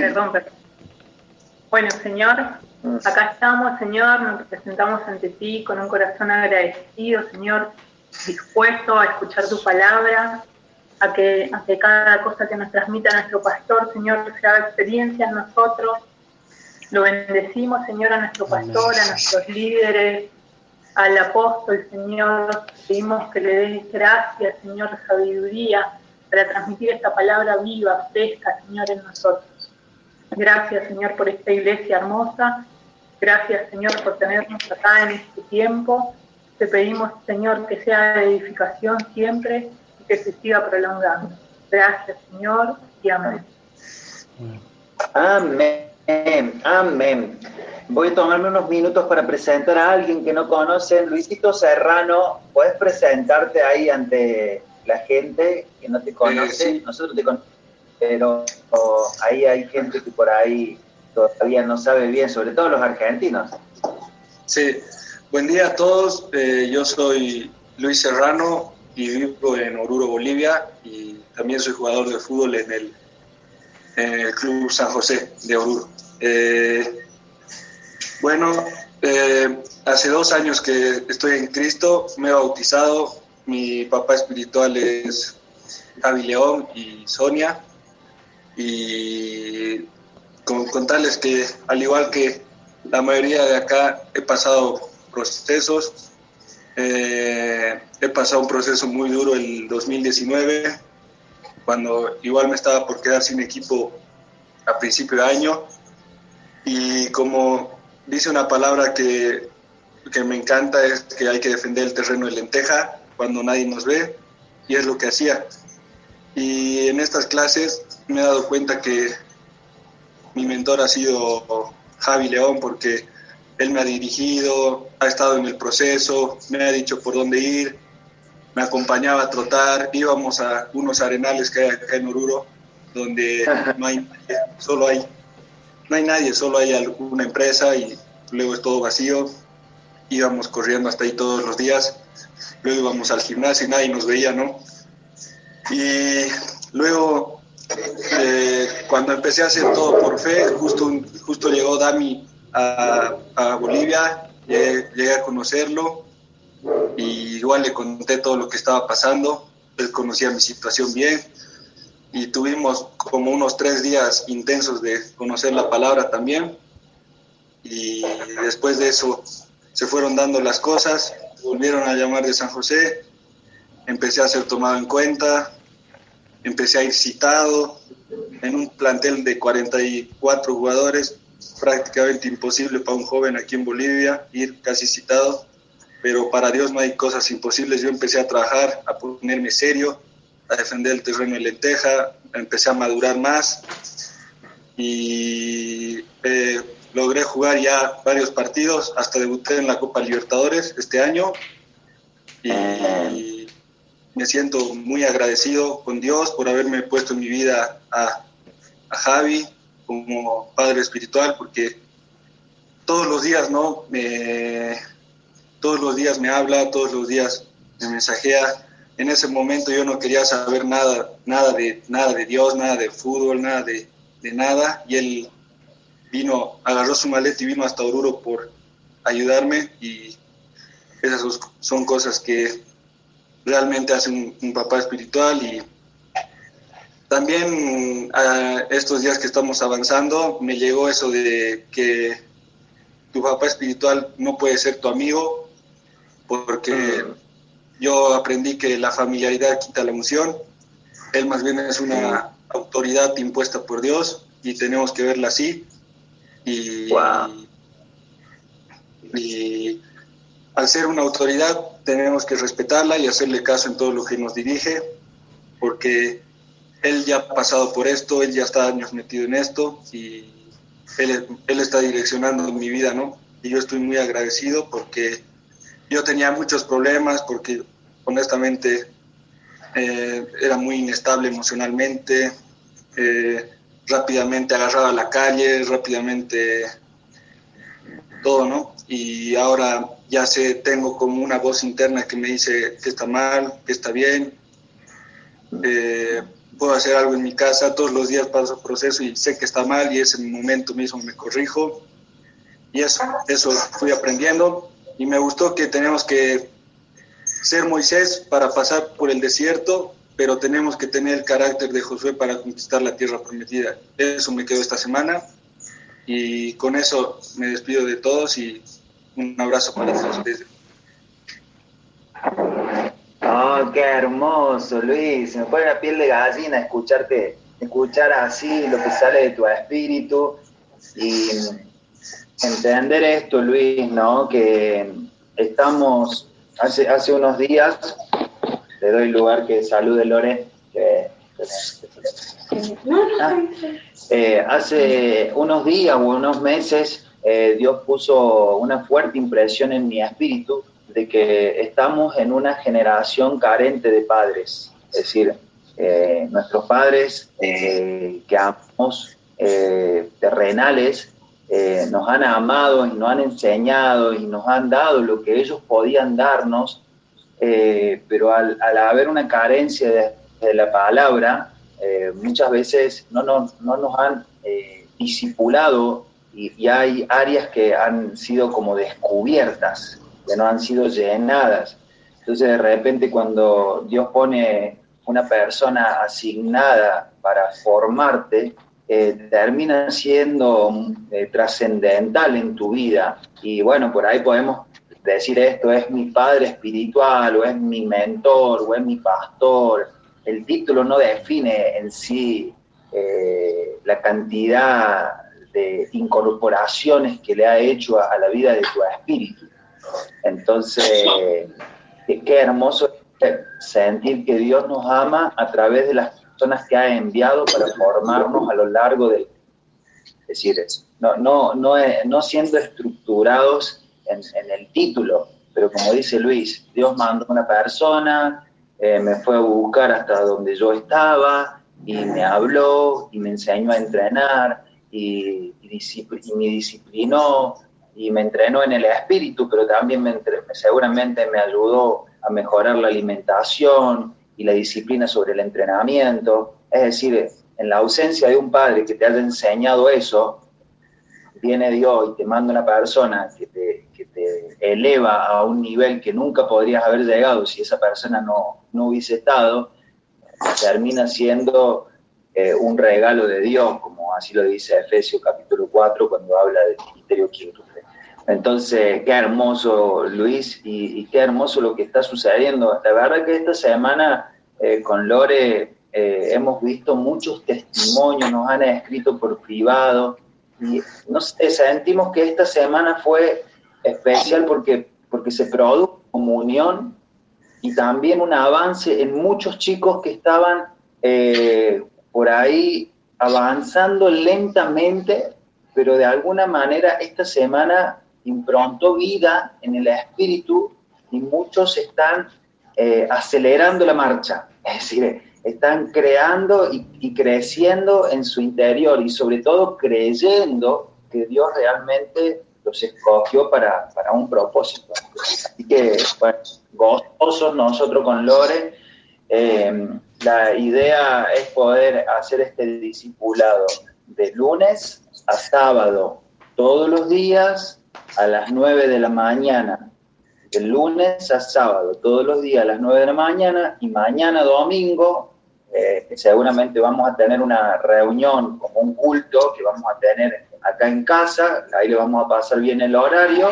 Perdón, perdón. Bueno, Señor, acá estamos, Señor, nos presentamos ante ti con un corazón agradecido, Señor, dispuesto a escuchar tu palabra, a que, a que cada cosa que nos transmita nuestro pastor, Señor, sea experiencia en nosotros. Lo bendecimos, Señor, a nuestro pastor, a nuestros líderes, al apóstol, Señor. Pedimos que le des gracias, Señor, sabiduría para transmitir esta palabra viva, fresca, Señor, en nosotros. Gracias, Señor, por esta iglesia hermosa. Gracias, Señor, por tenernos acá en este tiempo. Te pedimos, Señor, que sea de edificación siempre y que se siga prolongando. Gracias, Señor, y amén. Amén, amén. Voy a tomarme unos minutos para presentar a alguien que no conocen. Luisito Serrano, ¿puedes presentarte ahí ante la gente que no te conoce? Nosotros te conocemos, pero ahí hay gente que por ahí todavía no sabe bien, sobre todo los argentinos. Sí, buen día a todos. Eh, yo soy Luis Serrano y vivo en Oruro, Bolivia, y también soy jugador de fútbol en el, en el Club San José de Oruro. Eh, bueno, eh, hace dos años que estoy en Cristo, me he bautizado. Mi papá espiritual es Javi León y Sonia. Y con, contarles que, al igual que la mayoría de acá, he pasado procesos. Eh, he pasado un proceso muy duro el 2019, cuando igual me estaba por quedar sin equipo a principio de año. Y como dice una palabra que, que me encanta, es que hay que defender el terreno de lenteja cuando nadie nos ve, y es lo que hacía. Y en estas clases me he dado cuenta que mi mentor ha sido Javi León, porque él me ha dirigido, ha estado en el proceso, me ha dicho por dónde ir, me acompañaba a trotar, íbamos a unos arenales que hay acá en Oruro, donde no hay solo hay no hay nadie, solo hay alguna empresa y luego es todo vacío. Íbamos corriendo hasta ahí todos los días, luego íbamos al gimnasio y nadie nos veía, ¿no? Y luego, eh, cuando empecé a hacer todo por fe, justo, justo llegó Dami a, Bolivia, llegué, llegué a conocerlo y igual le conté todo lo que estaba pasando, él conocía mi situación bien, y tuvimos como unos tres días intensos de conocer la palabra también. Y después de eso se fueron dando las cosas, volvieron a llamar de San José, empecé a ser tomado en cuenta, empecé a ir citado en un plantel de 44 jugadores, prácticamente imposible para un joven aquí en Bolivia ir casi citado, pero para Dios no hay cosas imposibles. Yo empecé a trabajar, a ponerme serio, a defender el terreno de lenteja, empecé a madurar más y eh, logré jugar ya varios partidos, hasta debuté en la Copa Libertadores este año y me siento muy agradecido con Dios por haberme puesto en mi vida a, a Javi como padre espiritual porque todos los días, ¿no? Me, todos los días me habla, todos los días me mensajea en ese momento yo no quería saber nada, nada de, nada de Dios, nada de fútbol, nada de, nada. Y él vino, agarró su maleta y vino hasta Oruro por ayudarme. Y esas son cosas que realmente hacen un, papá espiritual. Y también a estos días que estamos avanzando, me llegó eso de que tu papá espiritual no puede ser tu amigo porque yo aprendí que la familiaridad quita la emoción. Él más bien es una autoridad impuesta por Dios y tenemos que verla así. Y, y al ser una autoridad tenemos que respetarla y hacerle caso en todo lo que nos dirige, porque él ya ha pasado por esto, él ya está años metido en esto y él, él está direccionando mi vida, ¿no? Y yo estoy muy agradecido porque yo tenía muchos problemas porque honestamente eh, era muy inestable emocionalmente, eh, rápidamente agarraba la calle, rápidamente todo, ¿no? Y ahora ya sé, tengo como una voz interna que me dice que está mal, que está bien. Eh, puedo hacer algo en mi casa, todos los días paso proceso y sé que está mal y ese momento mismo me corrijo. Y eso, eso fui aprendiendo y me gustó que tenemos que ser Moisés para pasar por el desierto, pero tenemos que tener el carácter de Josué para conquistar la tierra prometida. Eso me quedó esta semana y con eso me despido de todos y un abrazo para todos. Oh, qué hermoso, Luis. Se me pone la piel de gallina escucharte, escuchar así lo que sale de tu espíritu y entender esto, Luis, ¿no? Que estamos, hace, hace unos días, le doy lugar que salude Lore, que, ah, eh, hace unos días o unos meses eh, Dios puso una fuerte impresión en mi espíritu de que estamos en una generación carente de padres, es decir, eh, nuestros padres que amamos terrenales nos han amado y nos han enseñado y nos han dado lo que ellos podían darnos, pero al, haber una carencia de, la palabra, muchas veces no, no, no nos han discipulado y, hay áreas que han sido como descubiertas, que no han sido llenadas. Entonces de repente cuando Dios pone una persona asignada para formarte, eh, termina siendo eh, trascendental en tu vida. Y bueno, por ahí podemos decir esto es mi padre espiritual o es mi mentor o es mi pastor. El título no define en sí eh, la cantidad incorporaciones que le ha hecho a, la vida de tu espíritu. Entonces, qué, hermoso sentir que Dios nos ama a través de las personas que ha enviado para formarnos a lo largo del... Es decir, no, no, no, no siendo estructurados en, el título, pero como dice Luis, Dios mandó una persona, eh, me fue a buscar hasta donde yo estaba y me habló y me enseñó a entrenar y, me disciplinó y me entrenó en el espíritu, pero también me seguramente me ayudó a mejorar la alimentación y la disciplina sobre el entrenamiento. Es decir, en la ausencia de un padre que te haya enseñado eso, viene Dios y te manda una persona que te, que te, eleva a un nivel que nunca podrías haber llegado si esa persona no, no hubiese estado, termina siendo eh, un regalo de Dios, como así lo dice Efesios capítulo 4 cuando habla del ministerio quíntuple. Entonces, qué hermoso Luis y, qué hermoso lo que está sucediendo. La verdad que esta semana eh, con Lore eh, hemos visto muchos testimonios, nos han escrito por privado y no sé, sentimos que esta semana fue especial porque, porque se produjo comunión y también un avance en muchos chicos que estaban por ahí avanzando lentamente, pero de alguna manera esta semana improntó vida en el espíritu y muchos están eh, acelerando la marcha, es decir, están creando y, creciendo en su interior y sobre todo creyendo que Dios realmente los escogió para, para un propósito. Así que, bueno, gozosos nosotros con Lore. Eh, la idea es poder hacer este discipulado de lunes a sábado, todos los días a las 9 de la mañana. De lunes a sábado, todos los días a las 9 de la mañana y mañana domingo, eh, seguramente vamos a tener una reunión como un culto que vamos a tener acá en casa, ahí le vamos a pasar bien el horario,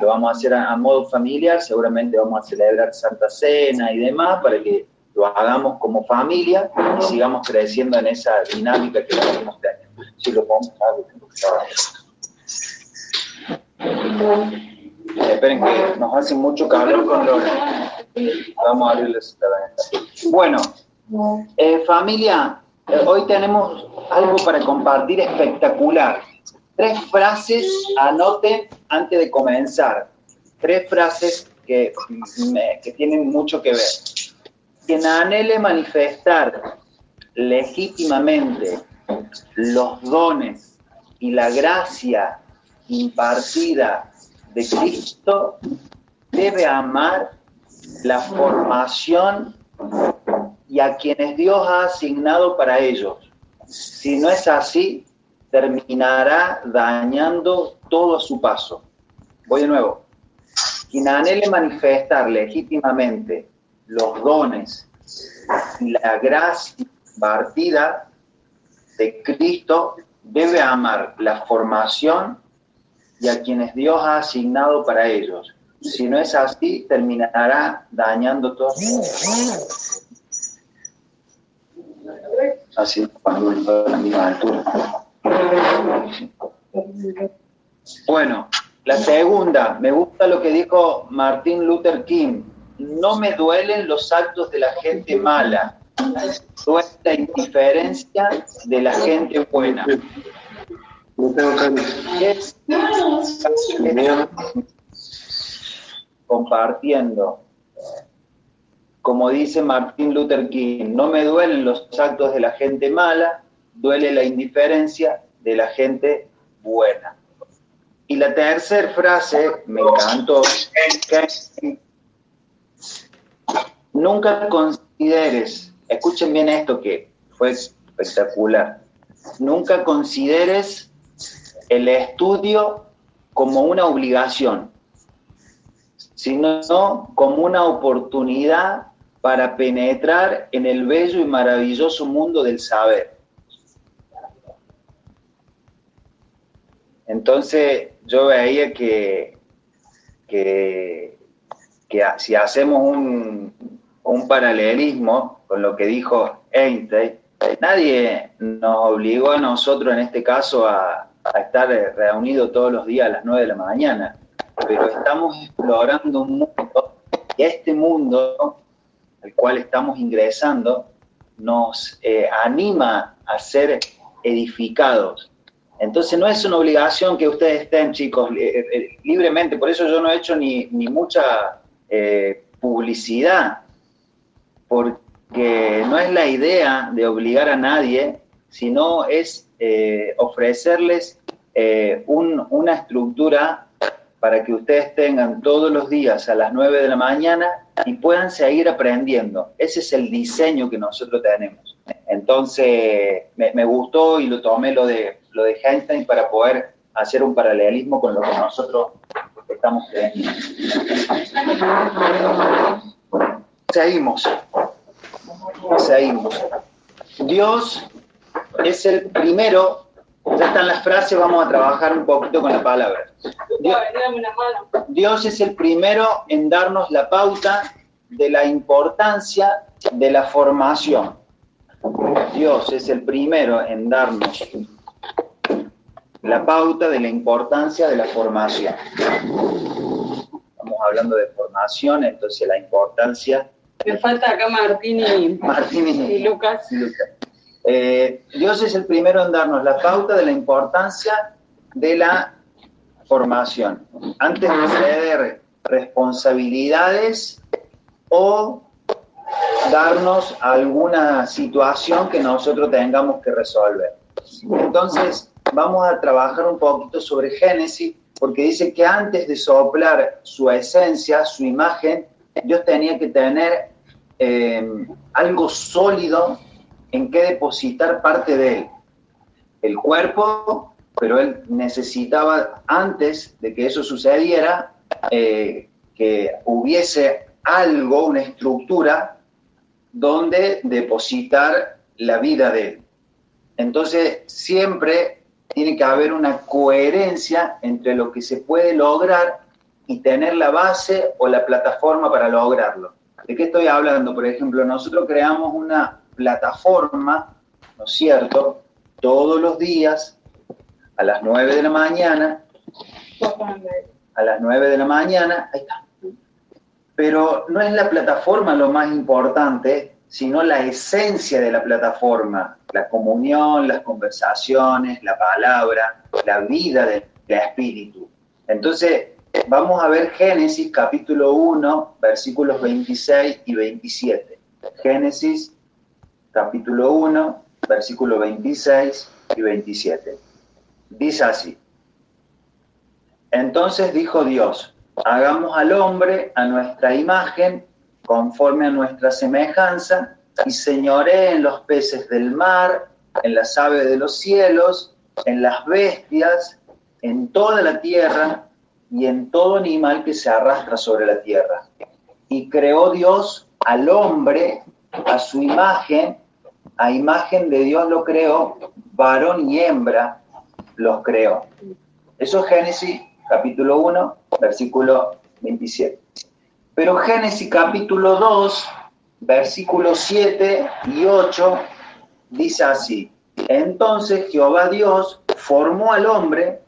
lo vamos a hacer a modo familiar, seguramente vamos a celebrar Santa Cena y demás para que lo hagamos como familia y sigamos creciendo en esa dinámica que tenemos teniendo. Si lo podemos Esperen que nos hace mucho calor con Lora. Vamos a abrirles esta ventana. Bueno, eh, familia, eh, hoy tenemos algo para compartir espectacular. Tres frases, anoten antes de comenzar. Tres frases que, que tienen mucho que ver quien anhele manifestar legítimamente los dones y la gracia impartida de Cristo debe amar la formación y a quienes Dios ha asignado para ellos. Si no es así, terminará dañando todo a su paso. Voy de nuevo. Quien anhele manifestar legítimamente los dones y la gracia partida de Cristo debe amar la formación y a quienes Dios ha asignado para ellos. Si no es así, terminará dañando todo. Así, cuando la misma altura. Bueno, la segunda, me gusta lo que dijo Martin Luther King. No me duelen los actos de la gente mala, duele la indiferencia de la gente buena. compartiendo. Como dice Martin Luther King, no me duelen los actos de la gente mala, duele la indiferencia de la gente buena. Y la tercera frase, me encantó, nunca consideres, escuchen bien esto que fue espectacular, nunca consideres el estudio como una obligación, sino como una oportunidad para penetrar en el bello y maravilloso mundo del saber. Entonces yo veía que, que, si hacemos un, paralelismo con lo que dijo Einstein, nadie nos obligó a nosotros en este caso a, estar reunidos todos los días a las 9 de la mañana, pero estamos explorando un mundo y este mundo al cual estamos ingresando nos eh, anima a ser edificados. Entonces no es una obligación que ustedes estén, chicos, eh, eh, libremente. Por eso yo no he hecho ni, mucha eh, publicidad, porque no es la idea de obligar a nadie, sino es ofrecerles una estructura para que ustedes tengan todos los días a las 9 de la mañana y puedan seguir aprendiendo. Ese es el diseño que nosotros tenemos. Entonces, me, gustó y lo tomé lo de, lo de Einstein para poder hacer un paralelismo con lo que nosotros estamos teniendo. Seguimos. Seguimos. Dios es el primero, ya están las frases, vamos a trabajar un poquito con la palabra. Dios es el primero en darnos la pauta de la importancia de la formación. Dios es el primero en darnos la pauta de la importancia de la formación. Estamos hablando de formación, entonces la importancia... Me falta acá Martín y, Lucas. Eh, Dios es el primero en darnos la pauta de la importancia de la formación. Antes de ceder responsabilidades o darnos alguna situación que nosotros tengamos que resolver. Entonces, vamos a trabajar un poquito sobre Génesis, porque dice que antes de soplar su esencia, su imagen, Dios tenía que tener eh, algo sólido en que depositar parte de él. El cuerpo, pero él necesitaba, antes de que eso sucediera, eh, que hubiese algo, una estructura donde depositar la vida de él. Entonces, siempre tiene que haber una coherencia entre lo que se puede lograr y tener la base o la plataforma para lograrlo. ¿De qué estoy hablando? Por ejemplo, nosotros creamos una plataforma, ¿no es cierto? Todos los días, a las 9 de la mañana, a las 9 de la mañana, ahí está, pero no es la plataforma lo más importante, sino la esencia de la plataforma, la comunión, las conversaciones, la palabra, la vida del, espíritu. Entonces, vamos a ver Génesis capítulo 1, versículos 26 y 27. Génesis capítulo 1, versículos 26 y 27. Dice así. Entonces dijo Dios, hagamos al hombre a nuestra imagen, conforme a nuestra semejanza, y señoré en los peces del mar, en las aves de los cielos, en las bestias, en toda la tierra y en todo animal que se arrastra sobre la tierra. Y creó Dios al hombre a su imagen, a imagen de Dios lo creó, varón y hembra los creó. Eso es Génesis capítulo 1, versículo 27. Pero Génesis capítulo 2, versículos 7 y 8 dice así, entonces Jehová Dios formó al hombre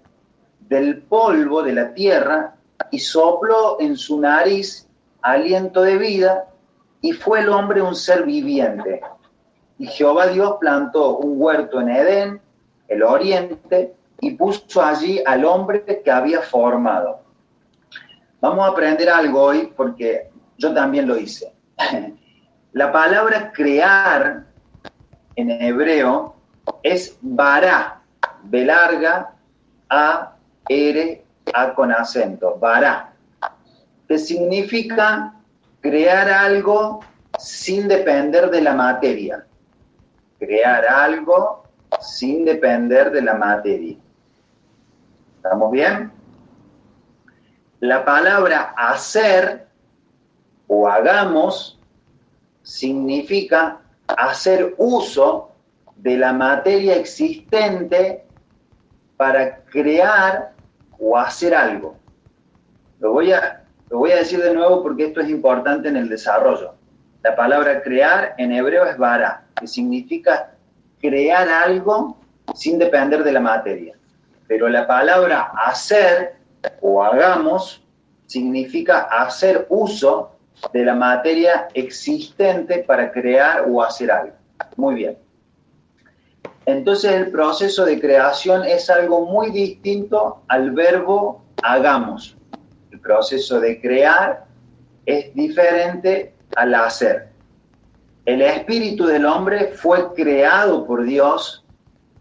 del polvo de la tierra y sopló en su nariz aliento de vida y fue el hombre un ser viviente. Y Jehová Dios plantó un huerto en Edén, el oriente, y puso allí al hombre que había formado. Vamos a aprender algo hoy porque yo también lo hice. La palabra crear en hebreo es bara, B larga, A, R, A con acento, bara, que significa crear algo sin depender de la materia. Crear algo sin depender de la materia. ¿Estamos bien? La palabra hacer o hagamos significa hacer uso de la materia existente para crear o hacer algo. Lo voy a, lo voy a decir de nuevo porque esto es importante en el desarrollo. La palabra crear en hebreo es bara, que significa crear algo sin depender de la materia pero la palabra hacer o hagamos significa hacer uso de la materia existente para crear o hacer algo. Muy bien. Entonces el proceso de creación es algo muy distinto al verbo hagamos. El proceso de crear es diferente al hacer. El espíritu del hombre fue creado por Dios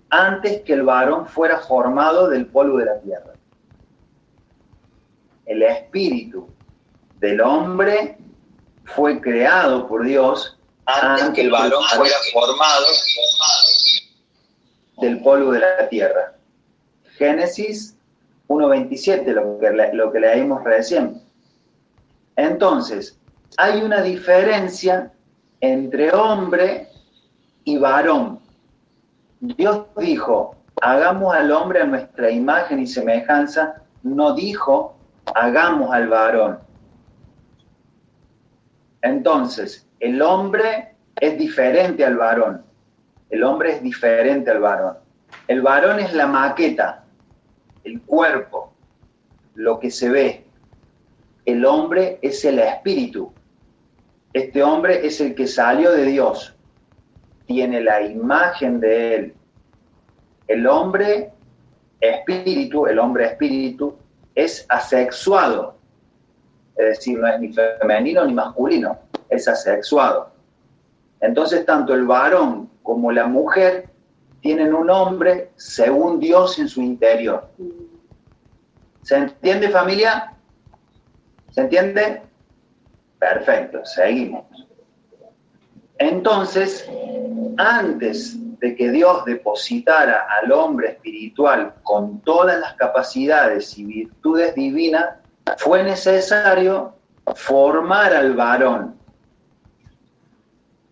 antes que el varón fuera formado del polvo de la tierra. El espíritu del hombre fue creado por Dios antes, que el varón fuera formado del polvo de la tierra. Génesis 1.27, lo que, lo que leímos recién. Entonces, hay una diferencia entre hombre y varón. Dios dijo, hagamos al hombre a nuestra imagen y semejanza, no dijo, hagamos al varón. Entonces, el hombre es diferente al varón. El hombre es diferente al varón. El varón es la maqueta, el cuerpo, lo que se ve. El hombre es el espíritu. Este hombre es el que salió de Dios tiene la imagen de él. El hombre espíritu, el hombre espíritu, es asexuado. Es decir, no es ni femenino ni masculino, es asexuado. Entonces, tanto el varón como la mujer tienen un hombre según Dios en su interior. ¿Se entiende familia? ¿Se entiende? Perfecto, seguimos. Entonces, antes de que Dios depositara al hombre espiritual con todas las capacidades y virtudes divinas, fue necesario formar al varón.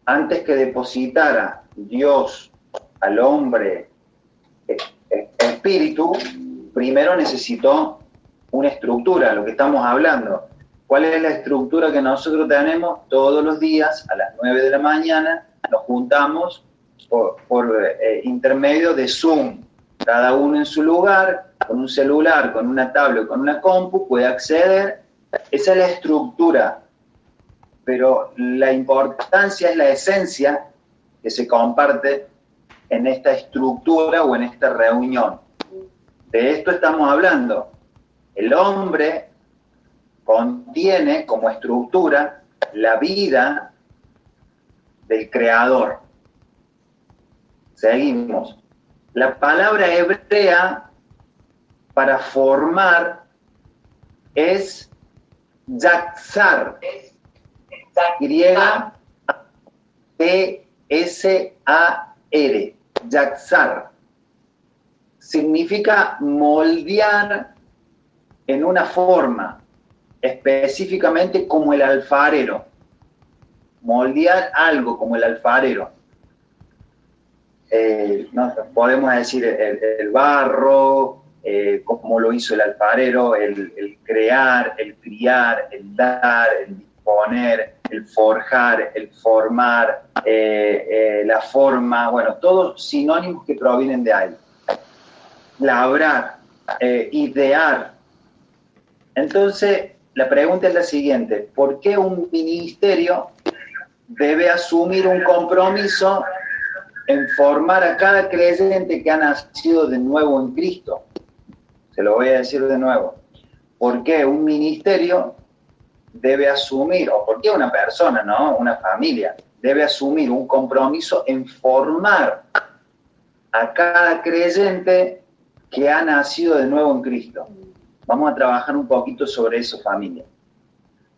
Antes que depositara Dios al hombre e-, e-, espíritu, primero necesitó una estructura, lo que estamos hablando. ¿Cuál es la estructura que nosotros tenemos todos los días a las 9 de la mañana? Nos juntamos por, eh, intermedio de Zoom, cada uno en su lugar, con un celular, con una tablet, con una compu, puede acceder. Esa es la estructura, pero la importancia es la esencia que se comparte en esta estructura o en esta reunión. De esto estamos hablando. El hombre contiene como estructura la vida del creador. Seguimos. La palabra hebrea para formar es yatzar. Griega T-S-A-R, Yaxar. Significa moldear en una forma, específicamente como el alfarero. Moldear algo como el alfarero. Eh, no, podemos decir el, barro, eh, como lo hizo el alfarero, el, crear, el criar, el dar, el el forjar, el formar, eh, la forma, bueno, todos sinónimos que provienen de ahí. Labrar, idear. Entonces, la pregunta es la siguiente, ¿por qué un ministerio debe asumir un compromiso en formar a cada creyente que ha nacido de nuevo en Cristo. Se lo voy a decir de nuevo. ¿Por qué un ministerio debe asumir, o por qué una persona, ¿no? Una familia, debe asumir un compromiso en formar a cada creyente que ha nacido de nuevo en Cristo? Vamos a trabajar un poquito sobre eso, familia.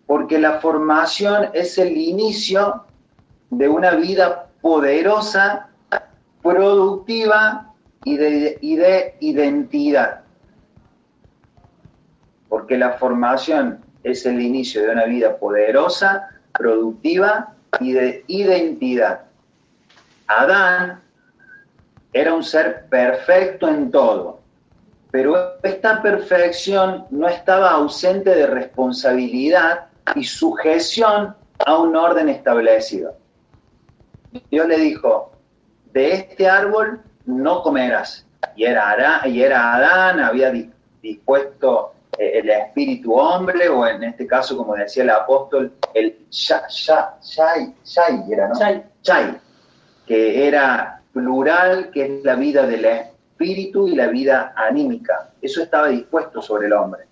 Porque la formación es el inicio de una vida poderosa productiva y de, de identidad. Porque la formación es el inicio de una vida poderosa, productiva y de identidad. Adán era un ser perfecto en todo, pero esta perfección no estaba ausente de responsabilidad y sujeción a un orden establecido. Dios le dijo, de este árbol no comerás. Y era, Adán, había dispuesto el espíritu hombre, o en este caso, como decía el apóstol, el shai, era, ¿no? que era plural, que es la vida del espíritu y la vida anímica. Eso estaba dispuesto sobre el hombre.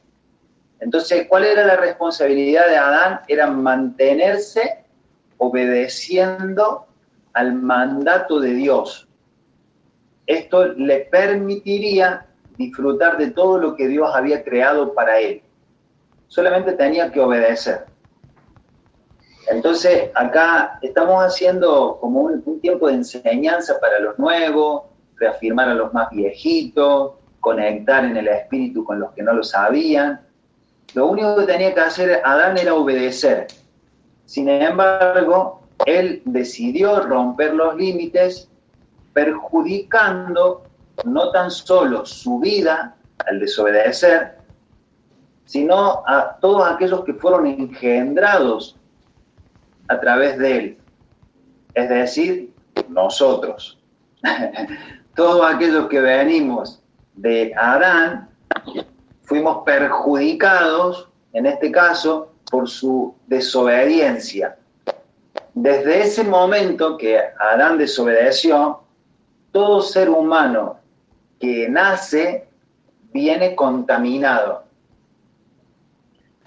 Entonces, ¿cuál era la responsabilidad de Adán? Era mantenerse obedeciendo al mandato de Dios. Esto le permitiría disfrutar de todo lo que Dios había creado para él. Solamente tenía que obedecer. Entonces, acá estamos haciendo como un, tiempo de enseñanza para los nuevos, reafirmar a los más viejitos, conectar en el espíritu con los que no lo sabían. Lo único que tenía que hacer Adán era obedecer. Sin embargo, él decidió romper los límites perjudicando no tan solo su vida al desobedecer, sino a todos aquellos que fueron engendrados a través de él, es decir, nosotros. todos aquellos que venimos de Adán fuimos perjudicados, en este caso, por su desobediencia. Desde ese momento que Adán desobedeció, todo ser humano que nace viene contaminado.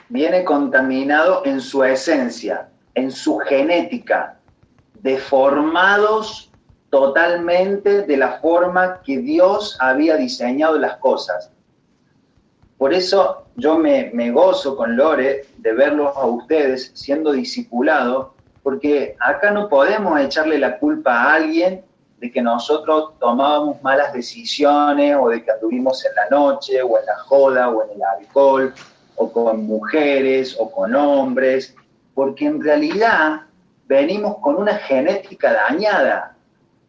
Viene contaminado en su esencia, en su genética, deformados totalmente de la forma que Dios había diseñado las cosas. Por eso yo me, gozo con Lore de verlos a ustedes siendo discipulados porque acá no podemos echarle la culpa a alguien de que nosotros tomábamos malas decisiones o de que anduvimos en la noche o en la joda o en el alcohol o con mujeres o con hombres, porque en realidad venimos con una genética dañada.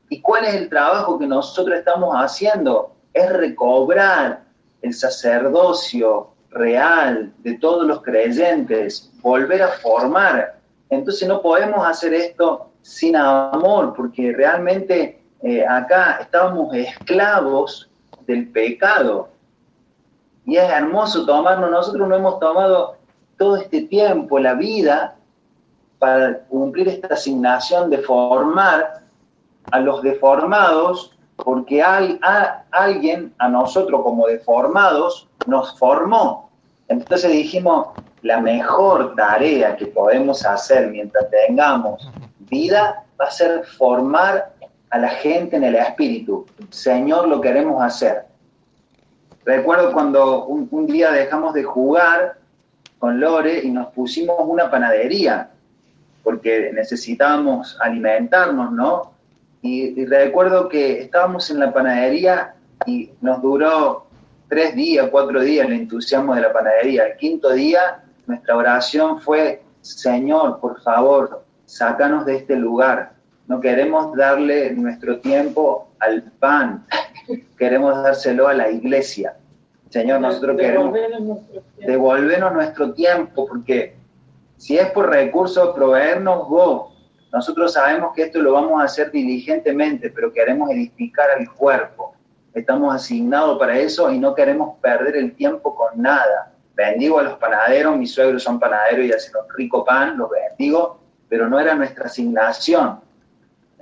¿Y cuál es el trabajo que nosotros estamos haciendo? Es recobrar el sacerdocio real de todos los creyentes, volver a formar entonces no podemos hacer esto sin amor, porque realmente eh, acá estábamos esclavos del pecado. Y es hermoso tomarnos, nosotros no hemos tomado todo este tiempo, la vida, para cumplir esta asignación de formar a los deformados, porque hay, alguien a nosotros como deformados nos formó. Entonces dijimos, la mejor tarea que podemos hacer mientras tengamos vida va a ser formar a la gente en el espíritu. Señor, lo queremos hacer. Recuerdo cuando un, día dejamos de jugar con Lore y nos pusimos una panadería. porque necesitábamos alimentarnos, ¿no? Y, recuerdo que estábamos en la panadería y nos duró tres días, cuatro días el entusiasmo de la panadería. El quinto día nuestra oración fue, Señor, por favor, sácanos de este lugar. No queremos darle nuestro tiempo al pan, queremos dárselo a la iglesia. Señor, nosotros queremos devolvernos nuestro tiempo, porque si es por recursos, proveernos vos. Nosotros sabemos que esto lo vamos a hacer diligentemente, pero queremos edificar al cuerpo. Estamos asignados para eso y no queremos perder el tiempo con nada. Bendigo a los panaderos, mis suegros son panaderos y hacen un rico pan, los bendigo, pero no era nuestra asignación.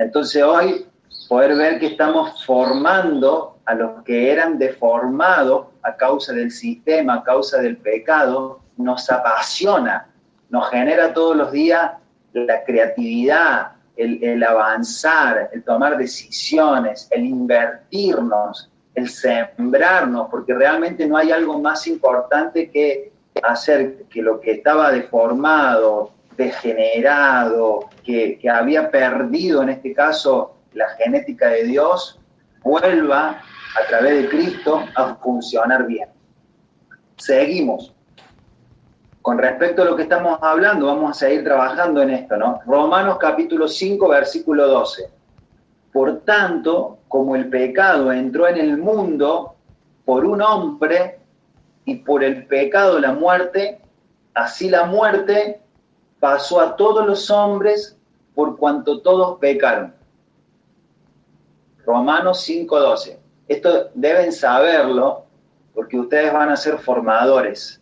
Entonces hoy poder ver que estamos formando a los que eran deformados a causa del sistema, a causa del pecado, nos apasiona, nos genera todos los días la creatividad, el, avanzar, el tomar decisiones, el invertirnos, el sembrarnos, porque realmente no hay algo más importante que hacer que lo que estaba deformado, degenerado, que, había perdido en este caso la genética de Dios, vuelva a través de Cristo a funcionar bien. Seguimos. Con respecto a lo que estamos hablando, vamos a seguir trabajando en esto, ¿no? Romanos capítulo 5, versículo 12. Por tanto, como el pecado entró en el mundo por un hombre y por el pecado la muerte, así la muerte pasó a todos los hombres por cuanto todos pecaron. Romanos 5:12. Esto deben saberlo porque ustedes van a ser formadores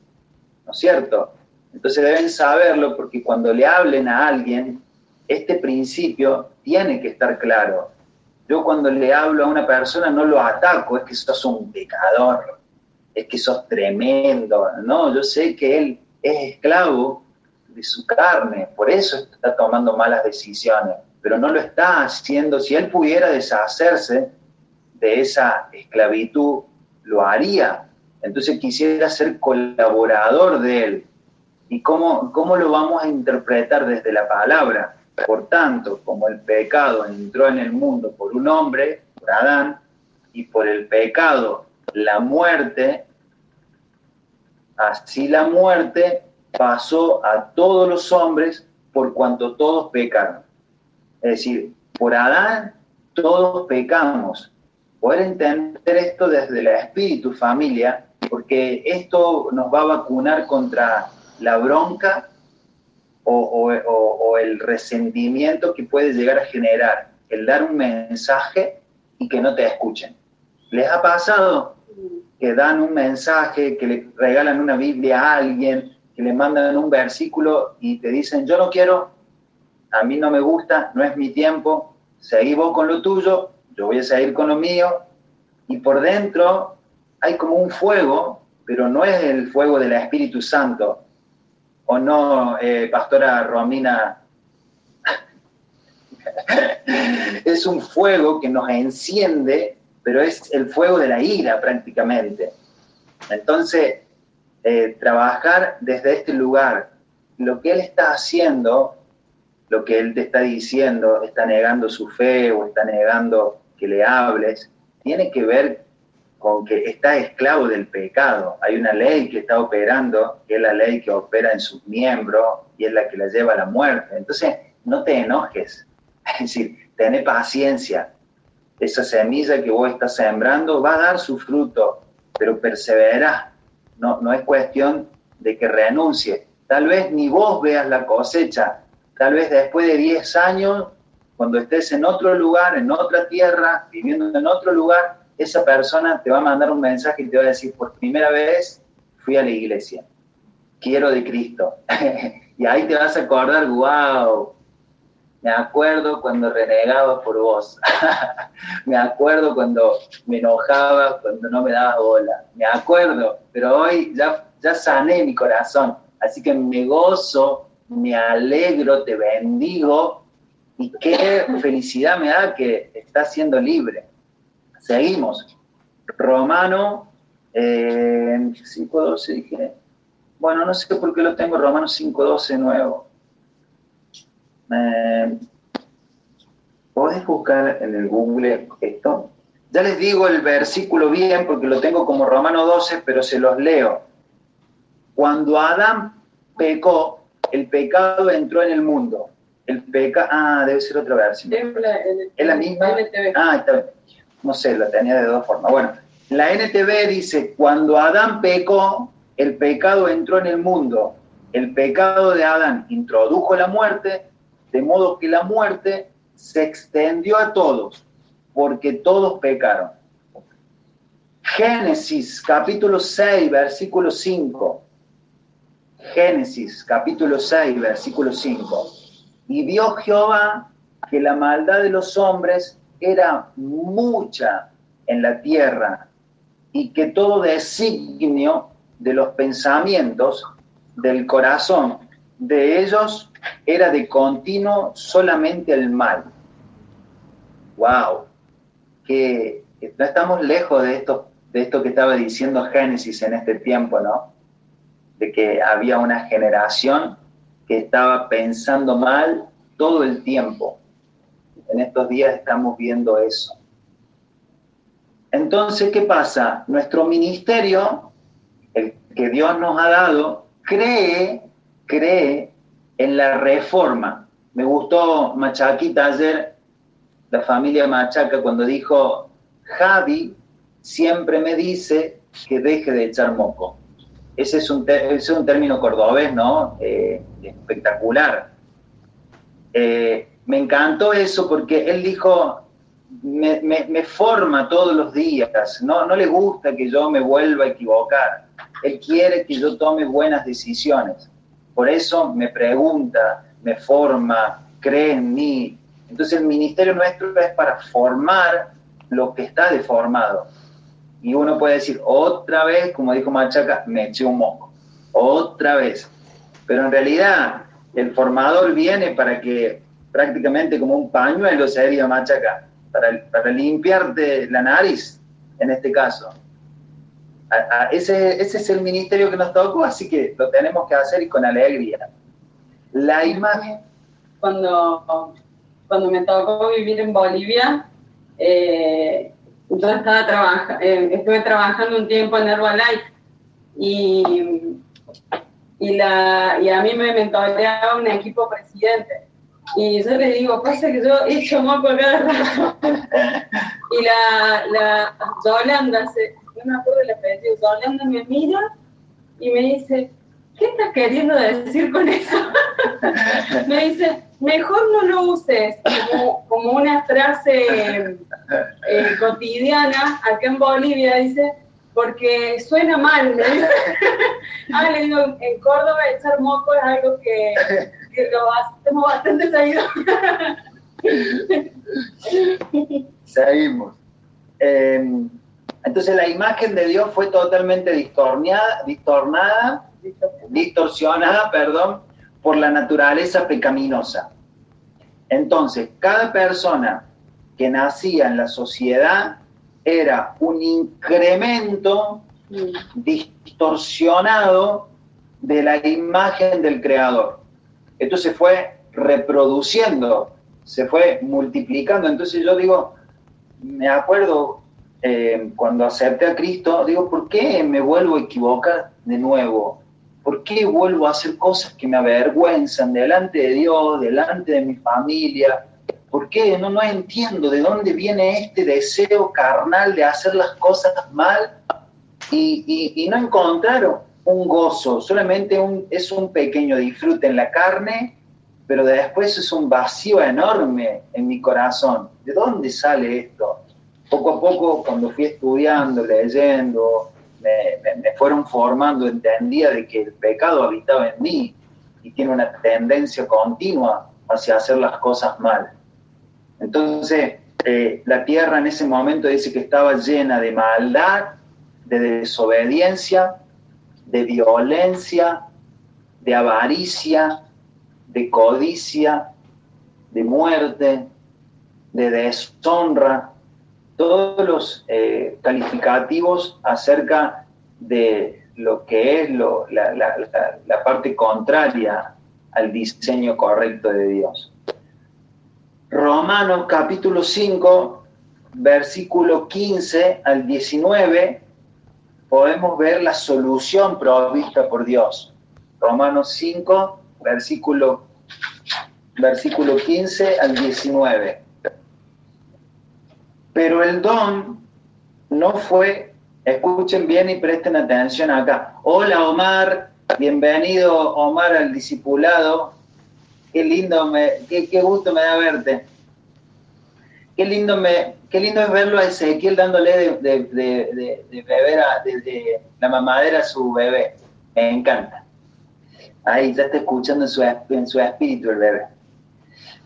¿no es cierto? Entonces deben saberlo porque cuando le hablen a alguien, este principio tiene que estar claro. Yo cuando le hablo a una persona no lo ataco, es que sos un pecador, es que sos tremendo, no, yo sé que él es esclavo de su carne, por eso está tomando malas decisiones, pero no lo está haciendo, si él pudiera deshacerse de esa esclavitud, lo haría, entonces quisiera ser colaborador de él. ¿Y cómo, cómo lo vamos a interpretar desde la palabra? Por tanto, como el pecado entró en el mundo por un hombre, por Adán, y por el pecado la muerte, así la muerte pasó a todos los hombres por cuanto todos pecaron. Es decir, por Adán todos pecamos. Poder entender esto desde la espíritu, familia, porque esto nos va a vacunar contra la bronca o, el resentimiento que puede llegar a generar el dar un mensaje y que no te escuchen. ¿Les ha pasado que dan un mensaje, que le regalan una Biblia a alguien, que le mandan un versículo y te dicen, yo no quiero, a mí no me gusta, no es mi tiempo, seguí vos con lo tuyo, yo voy a seguir con lo mío, y por dentro hay como un fuego, pero no es el fuego del Espíritu Santo. ¿O no, eh, Pastora Romina? es un fuego que nos enciende, pero es el fuego de la ira prácticamente. Entonces, eh, trabajar desde este lugar, lo que Él está haciendo, lo que Él te está diciendo, está negando su fe o está negando que le hables, tiene que ver con que está esclavo del pecado. Hay una ley que está operando, que es la ley que opera en sus miembros y es la que la lleva a la muerte. Entonces, no te enojes, es decir, ten paciencia. Esa semilla que vos estás sembrando va a dar su fruto, pero persevera. No, no es cuestión de que renuncie. Tal vez ni vos veas la cosecha. Tal vez después de 10 años, cuando estés en otro lugar, en otra tierra, viviendo en otro lugar, esa persona te va a mandar un mensaje y te va a decir, por primera vez fui a la iglesia, quiero de Cristo. y ahí te vas a acordar, wow, me acuerdo cuando renegaba por vos. me acuerdo cuando me enojaba, cuando no me dabas bola. Me acuerdo, pero hoy ya, ya sané mi corazón. Así que me gozo, me alegro, te bendigo. Y qué felicidad me da que estás siendo libre. Seguimos. Romano eh, 5.12 dije. Bueno, no sé por qué lo tengo Romano 5.12 nuevo. Eh, ¿Podés buscar en el Google esto? Ya les digo el versículo bien porque lo tengo como Romano 12, pero se los leo. Cuando Adán pecó, el pecado entró en el mundo. El pecado, ah, debe ser otra versión. ¿Es la misma? Ah, está No sé, la tenía de dos formas. Bueno, la NTV dice, cuando Adán pecó, el pecado entró en el mundo. El pecado de Adán introdujo la muerte, de modo que la muerte se extendió a todos porque todos pecaron. Génesis capítulo 6, versículo 5. Génesis capítulo 6, versículo 5. Y vio Jehová que la maldad de los hombres era mucha en la tierra y que todo designio de los pensamientos del corazón de ellos era de continuo solamente el mal. ¡Wow! que no estamos lejos de esto, de esto que estaba diciendo Génesis en este tiempo, ¿no? De que había una generación que estaba pensando mal todo el tiempo. En estos días estamos viendo eso. Entonces, ¿qué pasa? Nuestro ministerio, el que Dios nos ha dado, cree, cree en la reforma. Me gustó Machaquita ayer la familia Machaca cuando dijo, Javi siempre me dice que deje de echar moco. Ese es un, es un término cordobés, ¿no? Eh, espectacular. Eh, me encantó eso porque él dijo, me, me, forma todos los días, no, no le gusta que yo me vuelva a equivocar, él quiere que yo tome buenas decisiones. Por eso me pregunta, me forma, cree en mí, entonces el ministerio nuestro es para formar lo que está deformado. Y uno puede decir, otra vez, como dijo Machaca, me eché un moco, otra vez. Pero en realidad el formador viene para que prácticamente como un pañuelo sería Machaca, para, para limpiarte la nariz, en este caso. Ese, ese es el ministerio que nos tocó, así que lo tenemos que hacer y con alegría. La imagen... Cuando cuando me tocó vivir en Bolivia, eh, entonces estaba trabaja, eh, estuve trabajando un tiempo en Herbalife y, y, la, y a mí me mentoreaba un equipo presidente. Y yo le digo, pasa que yo he hecho moco cada rato. y la, la Yolanda, se, no me acuerdo el apellido, Yolanda me mira y me dice, ¿qué estás queriendo decir con eso? me dice, mejor no lo uses como, una frase eh, cotidiana acá en Bolivia, dice, porque suena mal. ah, le digo, en Córdoba echar moco es algo que, lo hacemos bastante seguido. Seguimos. Em, entonces la imagen de Dios fue totalmente distornada, distornada, distorsionada, perdón, por la naturaleza pecaminosa. Entonces, cada persona que nacía en la sociedad era un incremento distorsionado de la imagen del creador. Esto se fue reproduciendo, se fue multiplicando. Entonces yo digo, me acuerdo eh, cuando acepté a Cristo, digo, ¿por qué me vuelvo a equivocar de nuevo? ¿Por qué vuelvo a hacer cosas que me avergüenzan delante de Dios, delante de mi familia? ¿Por qué? No, no entiendo de dónde viene este deseo carnal de hacer las cosas mal y, no encontrar un gozo, solamente es un pequeño disfrute en la carne, pero después es un vacío enorme en mi corazón. ¿De dónde sale esto? Poco a poco, cuando fui estudiando, leyendo, me, fueron formando, entendía de que el pecado habitaba en mí y tiene una tendencia continua hacia hacer las cosas mal. Entonces, eh, la tierra en ese momento dice que estaba llena de maldad, de desobediencia, de violencia, de avaricia, de codicia, de muerte, de deshonra, todos los eh, calificativos acerca de lo que es la, parte contraria al diseño correcto de Dios. Romanos capítulo 5, versículo 15 al 19, podemos ver la solución provista por Dios. Romanos 5, versículo, versículo 15 al 19. Pero el don no fue, escuchen bien y presten atención acá. Hola Omar, bienvenido Omar al discipulado. Qué lindo, me, qué, qué gusto me da verte. Qué lindo, me, qué lindo es verlo a Ezequiel dándole de, de, de, beber a, la mamadera a su bebé. Me encanta. Ahí ya está escuchando en su, en su espíritu el bebé.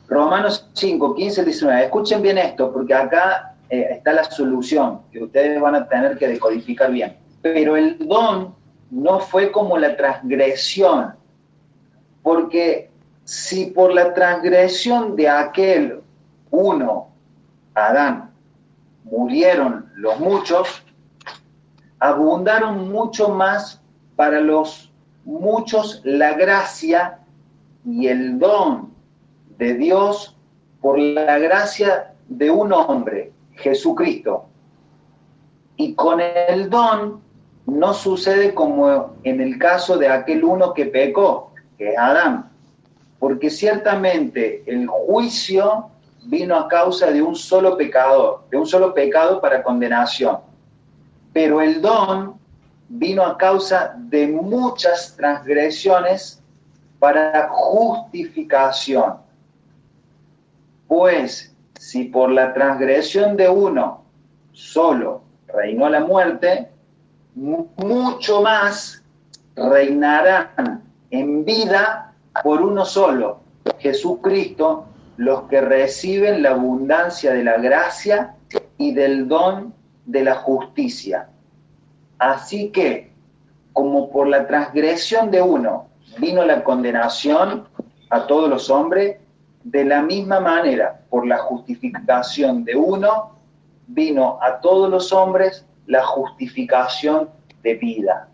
Romanos 5, 15 19. Escuchen bien esto, porque acá eh, está la solución que ustedes van a tener que decodificar bien. Pero el don no fue como la transgresión, porque si por la transgresión de aquel uno, Adán, murieron los muchos, abundaron mucho más para los muchos la gracia y el don de Dios por la gracia de un hombre, Jesucristo. Y con el don no sucede como en el caso de aquel uno que pecó, que es Adán, porque ciertamente el juicio vino a causa de un solo pecador, de un solo pecado para condenación, pero el don vino a causa de muchas transgresiones para justificación. Pues si por la transgresión de uno solo reinó la muerte, mucho más reinarán en vida por uno solo, Jesucristo, los que reciben la abundancia de la gracia y del don de la justicia. Así que, como por la transgresión de uno vino la condenación a todos los hombres, de la misma manera, por la justificación de uno, vino a todos los hombres la justificación de vida.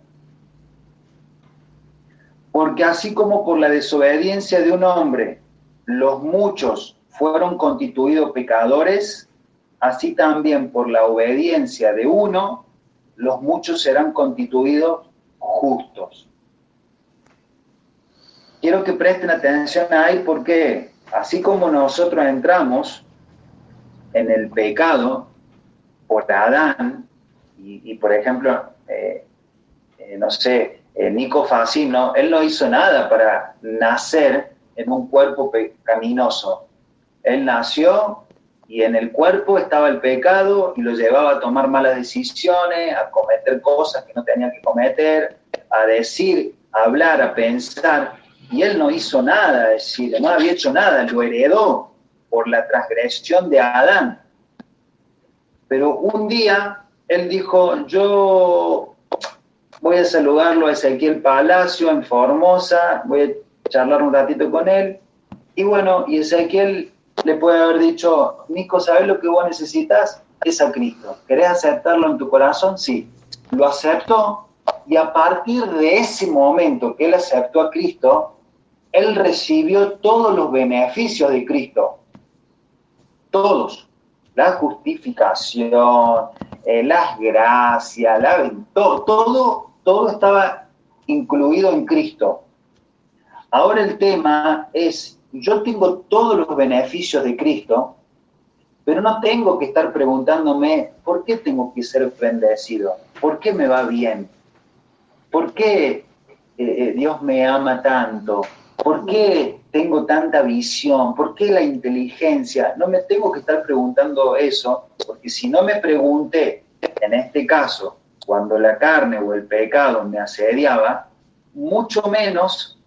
Porque así como por la desobediencia de un hombre los muchos fueron constituidos pecadores, así también por la obediencia de uno los muchos serán constituidos justos. Quiero que presten atención ahí porque así como nosotros entramos en el pecado por Adán, y, por ejemplo, eh, eh, no sé, Nico Facino, él no hizo nada para nacer en un cuerpo pecaminoso. Él nació y en el cuerpo estaba el pecado y lo llevaba a tomar malas decisiones, a cometer cosas que no tenía que cometer, a decir, a hablar, a pensar. Y él no hizo nada, es decir, no había hecho nada, lo heredó por la transgresión de Adán. Pero un día él dijo, yo voy a saludarlo a Ezequiel Palacio en Formosa, voy a charlar un ratito con él. Y bueno, y Ezequiel le puede haber dicho, Nico, ¿sabes lo que vos necesitas? Es a Cristo. ¿Querés aceptarlo en tu corazón? Sí. Lo aceptó y a partir de ese momento que él aceptó a Cristo, él recibió todos los beneficios de Cristo. Todos. La justificación, eh, las gracias, la, todo, todo, estaba incluido en Cristo. Ahora el tema es yo tengo todos los beneficios de Cristo, pero no tengo que estar preguntándome, ¿por qué tengo que ser bendecido? ¿Por qué me va bien? ¿Por qué eh, eh, Dios me ama tanto? ¿Por qué tengo tanta visión? ¿Por qué la inteligencia? No me tengo que estar preguntando eso, porque si no me pregunté, en este caso, cuando la carne o el pecado me asediaba, mucho menos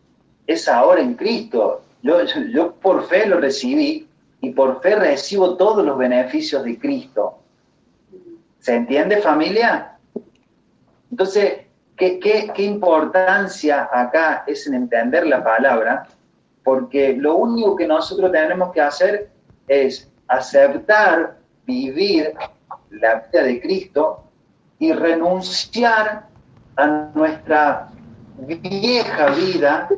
es ahora en Cristo. Yo, por fe lo recibí y por fe recibo todos los beneficios de Cristo. ¿Se entiende familia? Entonces, ¿qué, qué, importancia acá es en entender la palabra? Porque lo único que nosotros tenemos que hacer es aceptar, vivir la vida de Cristo y renunciar a nuestra vieja vida,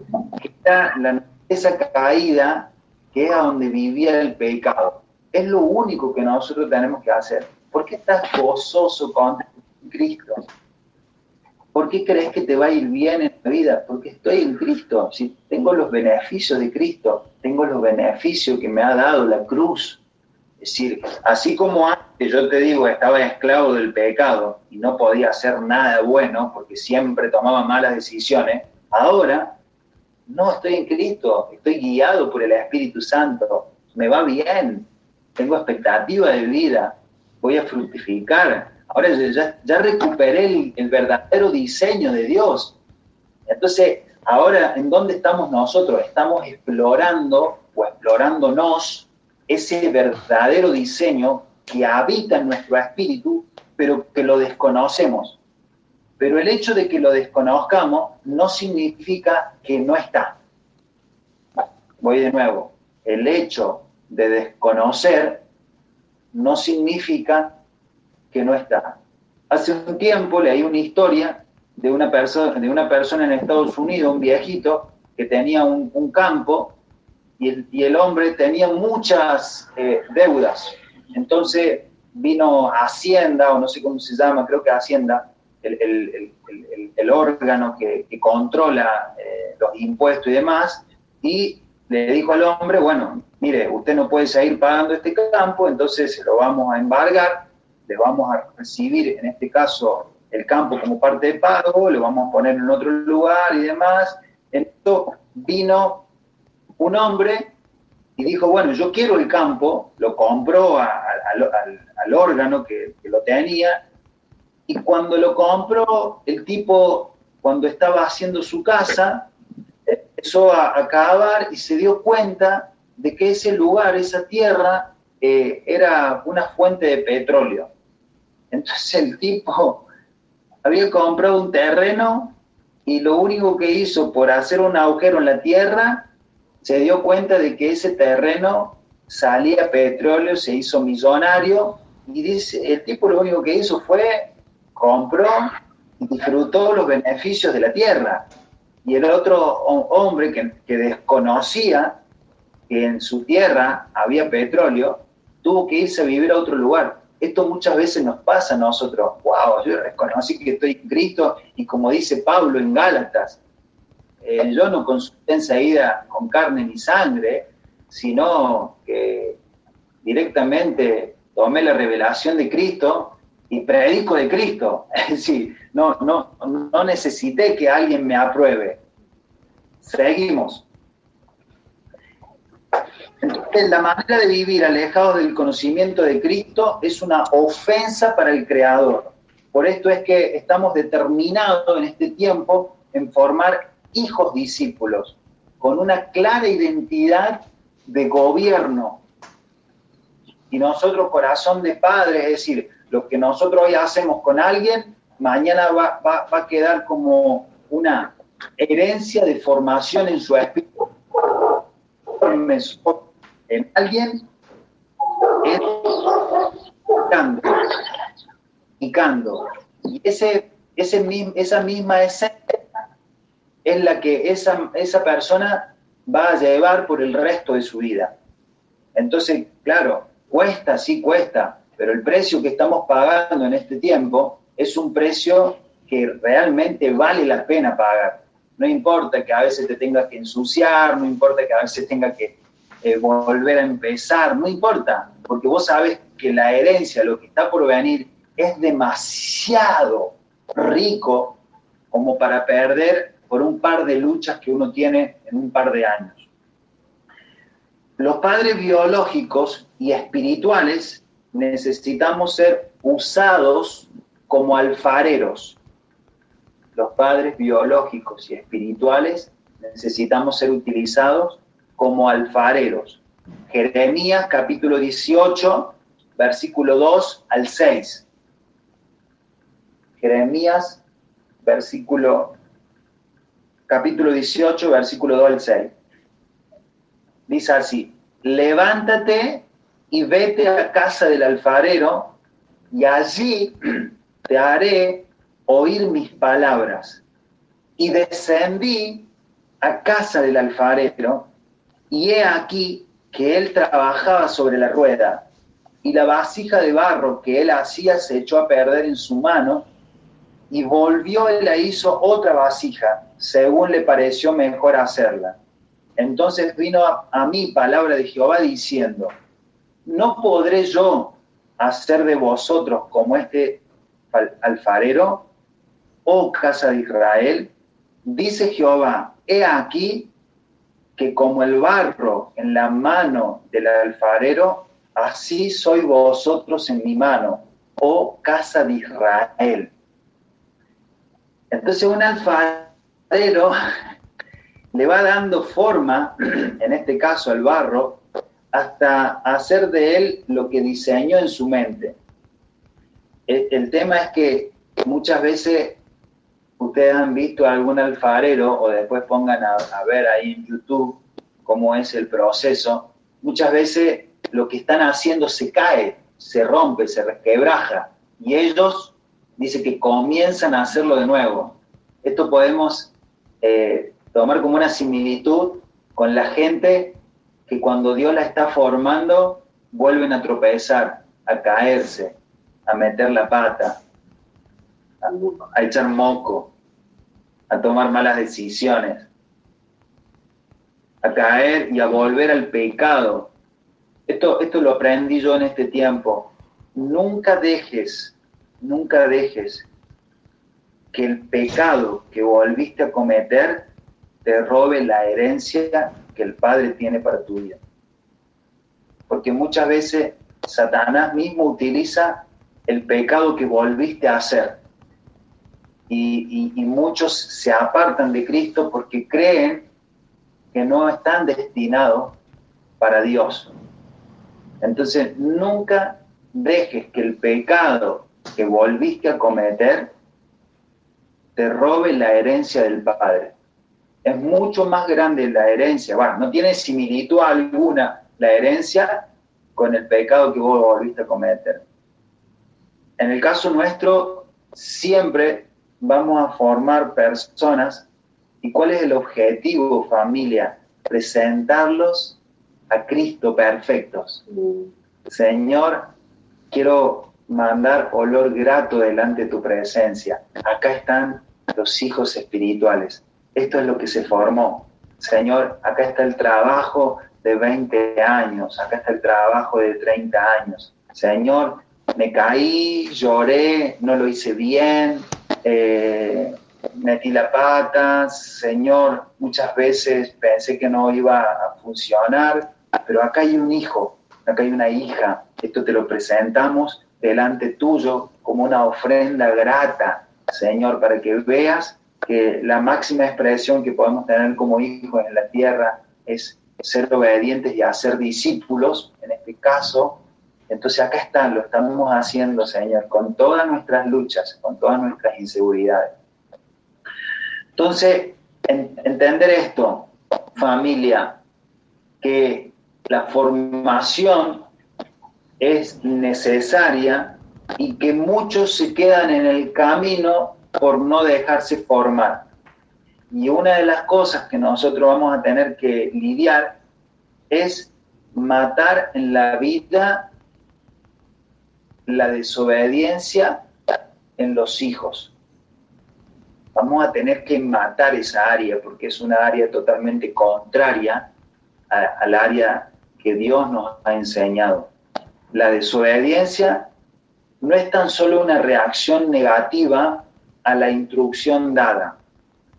que está la esa caída que es a donde vivía el pecado. Es lo único que nosotros tenemos que hacer. ¿Por qué estás gozoso con Cristo? ¿Por qué crees que te va a ir bien en la vida? Porque estoy en Cristo. Tengo los beneficios de Cristo, tengo los beneficios que me ha dado la cruz. Es decir, así como antes yo te digo, estaba esclavo del pecado y no podía hacer nada bueno porque siempre tomaba malas decisiones, ahora no estoy en Cristo, estoy guiado por el Espíritu Santo, me va bien, tengo expectativa de vida, voy a fructificar. Ahora ya, recuperé el, verdadero diseño de Dios. Entonces, ahora, ¿en dónde estamos nosotros? Estamos explorando o explorándonos ese verdadero diseño que habita en nuestro espíritu, pero que lo desconocemos. Pero el hecho de que lo desconozcamos no significa que no está. Voy de nuevo. El hecho de desconocer no significa que no está. Hace un tiempo leí una historia de una, persona, de una persona en Estados Unidos, un viejito, que tenía un, campo y el, hombre tenía muchas eh, deudas. Entonces vino Hacienda, o no sé cómo se llama, creo que Hacienda, el, órgano que, controla eh, los impuestos y demás, y le dijo al hombre, bueno, mire, usted no puede seguir pagando este campo, entonces se lo vamos a embargar, le vamos a recibir, en este caso, el campo como parte de pago, lo vamos a poner en otro lugar y demás. Entonces vino un hombre y dijo, bueno, yo quiero el campo, lo compró al, órgano que, lo tenía, y cuando lo compró, el tipo, cuando estaba haciendo su casa, empezó a, a cavar y se dio cuenta de que ese lugar, esa tierra, eh, era una fuente de petróleo. Entonces el tipo había comprado un terreno y lo único que hizo por hacer un agujero en la tierra, se dio cuenta de que ese terreno salía petróleo, se hizo millonario y dice, el tipo lo único que hizo fue compró y disfrutó los beneficios de la tierra. Y el otro hombre que, que desconocía que en su tierra había petróleo, tuvo que irse a vivir a otro lugar. Esto muchas veces nos pasa a nosotros. Wow, yo reconocí que estoy en Cristo y como dice Pablo en Gálatas, eh, yo no consulté enseguida con carne ni sangre, sino que directamente tomé la revelación de Cristo y predico de Cristo. Es decir, no, no, no necesité que alguien me apruebe. Seguimos. La manera de vivir alejados del conocimiento de Cristo es una ofensa para el Creador. Por esto es que estamos determinados en este tiempo en formar hijos discípulos, con una clara identidad de gobierno. Y nosotros, corazón de padre, es decir, lo que nosotros hoy hacemos con alguien, mañana va, va a quedar como una herencia de formación en su espíritu en alguien es picando. Y ese, ese, esa misma esencia es la que esa, esa persona va a llevar por el resto de su vida. Entonces, claro, cuesta, sí cuesta, pero el precio que estamos pagando en este tiempo es un precio que realmente vale la pena pagar. No importa que a veces te tengas que ensuciar, no importa que a veces tengas que eh, volver a empezar, no importa, porque vos sabes que la herencia, lo que está por venir, es demasiado rico como para perder por un par de luchas que uno tiene en un par de años. Los padres biológicos y espirituales necesitamos ser usados como alfareros. Los padres biológicos y espirituales necesitamos ser utilizados como alfareros. Jeremías capítulo 18, versículo 2 al 6. Jeremías versículo capítulo 18, versículo 2 al 6. Dice así, levántate y vete a casa del alfarero y allí te haré oír mis palabras. Y descendí a casa del alfarero y he aquí que él trabajaba sobre la rueda y la vasija de barro que él hacía se echó a perder en su mano y volvió y la hizo otra vasija, según le pareció mejor hacerla. Entonces vino a, a mí palabra de Jehová diciendo, ¿no podré yo hacer de vosotros como este alfarero, oh casa de Israel? Dice Jehová, he aquí que como el barro en la mano del alfarero, así soy vosotros en mi mano, oh casa de Israel. Entonces un alfarero le va dando forma, en este caso al barro, hasta hacer de él lo que diseñó en su mente. El, tema es que muchas veces ustedes han visto algún alfarero o después pongan a, a, ver ahí en YouTube cómo es el proceso, muchas veces lo que están haciendo se cae, se rompe, se resquebraja y ellos dicen que comienzan a hacerlo de nuevo. Esto podemos eh, tomar como una similitud con la gente que cuando Dios la está formando vuelven a tropezar, a caerse, a meter la pata, a, echar moco, a tomar malas decisiones, a caer y a volver al pecado. Esto, esto lo aprendí yo en este tiempo. Nunca dejes, nunca dejes que el pecado que volviste a cometer te robe la herencia que el Padre tiene para tu vida. Porque muchas veces Satanás mismo utiliza el pecado que volviste a hacer. Y, muchos se apartan de Cristo porque creen que no están destinados para Dios. Entonces, nunca dejes que el pecado que volviste a cometer te robe la herencia del Padre. Es mucho más grande la herencia, bueno, no tiene similitud alguna la herencia con el pecado que vos volviste a cometer. En el caso nuestro, siempre vamos a formar personas. ¿Y cuál es el objetivo, familia? Presentarlos a Cristo perfectos. Mm. Señor, quiero mandar olor grato delante de tu presencia. Acá están los hijos espirituales. Esto es lo que se formó. Señor, acá está el trabajo de 20 años, acá está el trabajo de 30 años. Señor, me caí, lloré, no lo hice bien, eh, metí la pata, Señor, muchas veces pensé que no iba a funcionar, pero acá hay un hijo, acá hay una hija, esto te lo presentamos delante tuyo como una ofrenda grata, Señor, para que veas que la máxima expresión que podemos tener como hijos en la tierra es ser obedientes y hacer discípulos, en este caso. Entonces acá están, lo estamos haciendo, Señor, con todas nuestras luchas, con todas nuestras inseguridades. Entonces, entender esto, familia, que la formación es necesaria y que muchos se quedan en el camino por no dejarse formar. Y una de las cosas que nosotros vamos a tener que lidiar es matar en la vida la desobediencia en los hijos. Vamos a tener que matar esa área porque es una área totalmente contraria al área que Dios nos ha enseñado. La desobediencia no es tan solo una reacción negativa a la instrucción dada.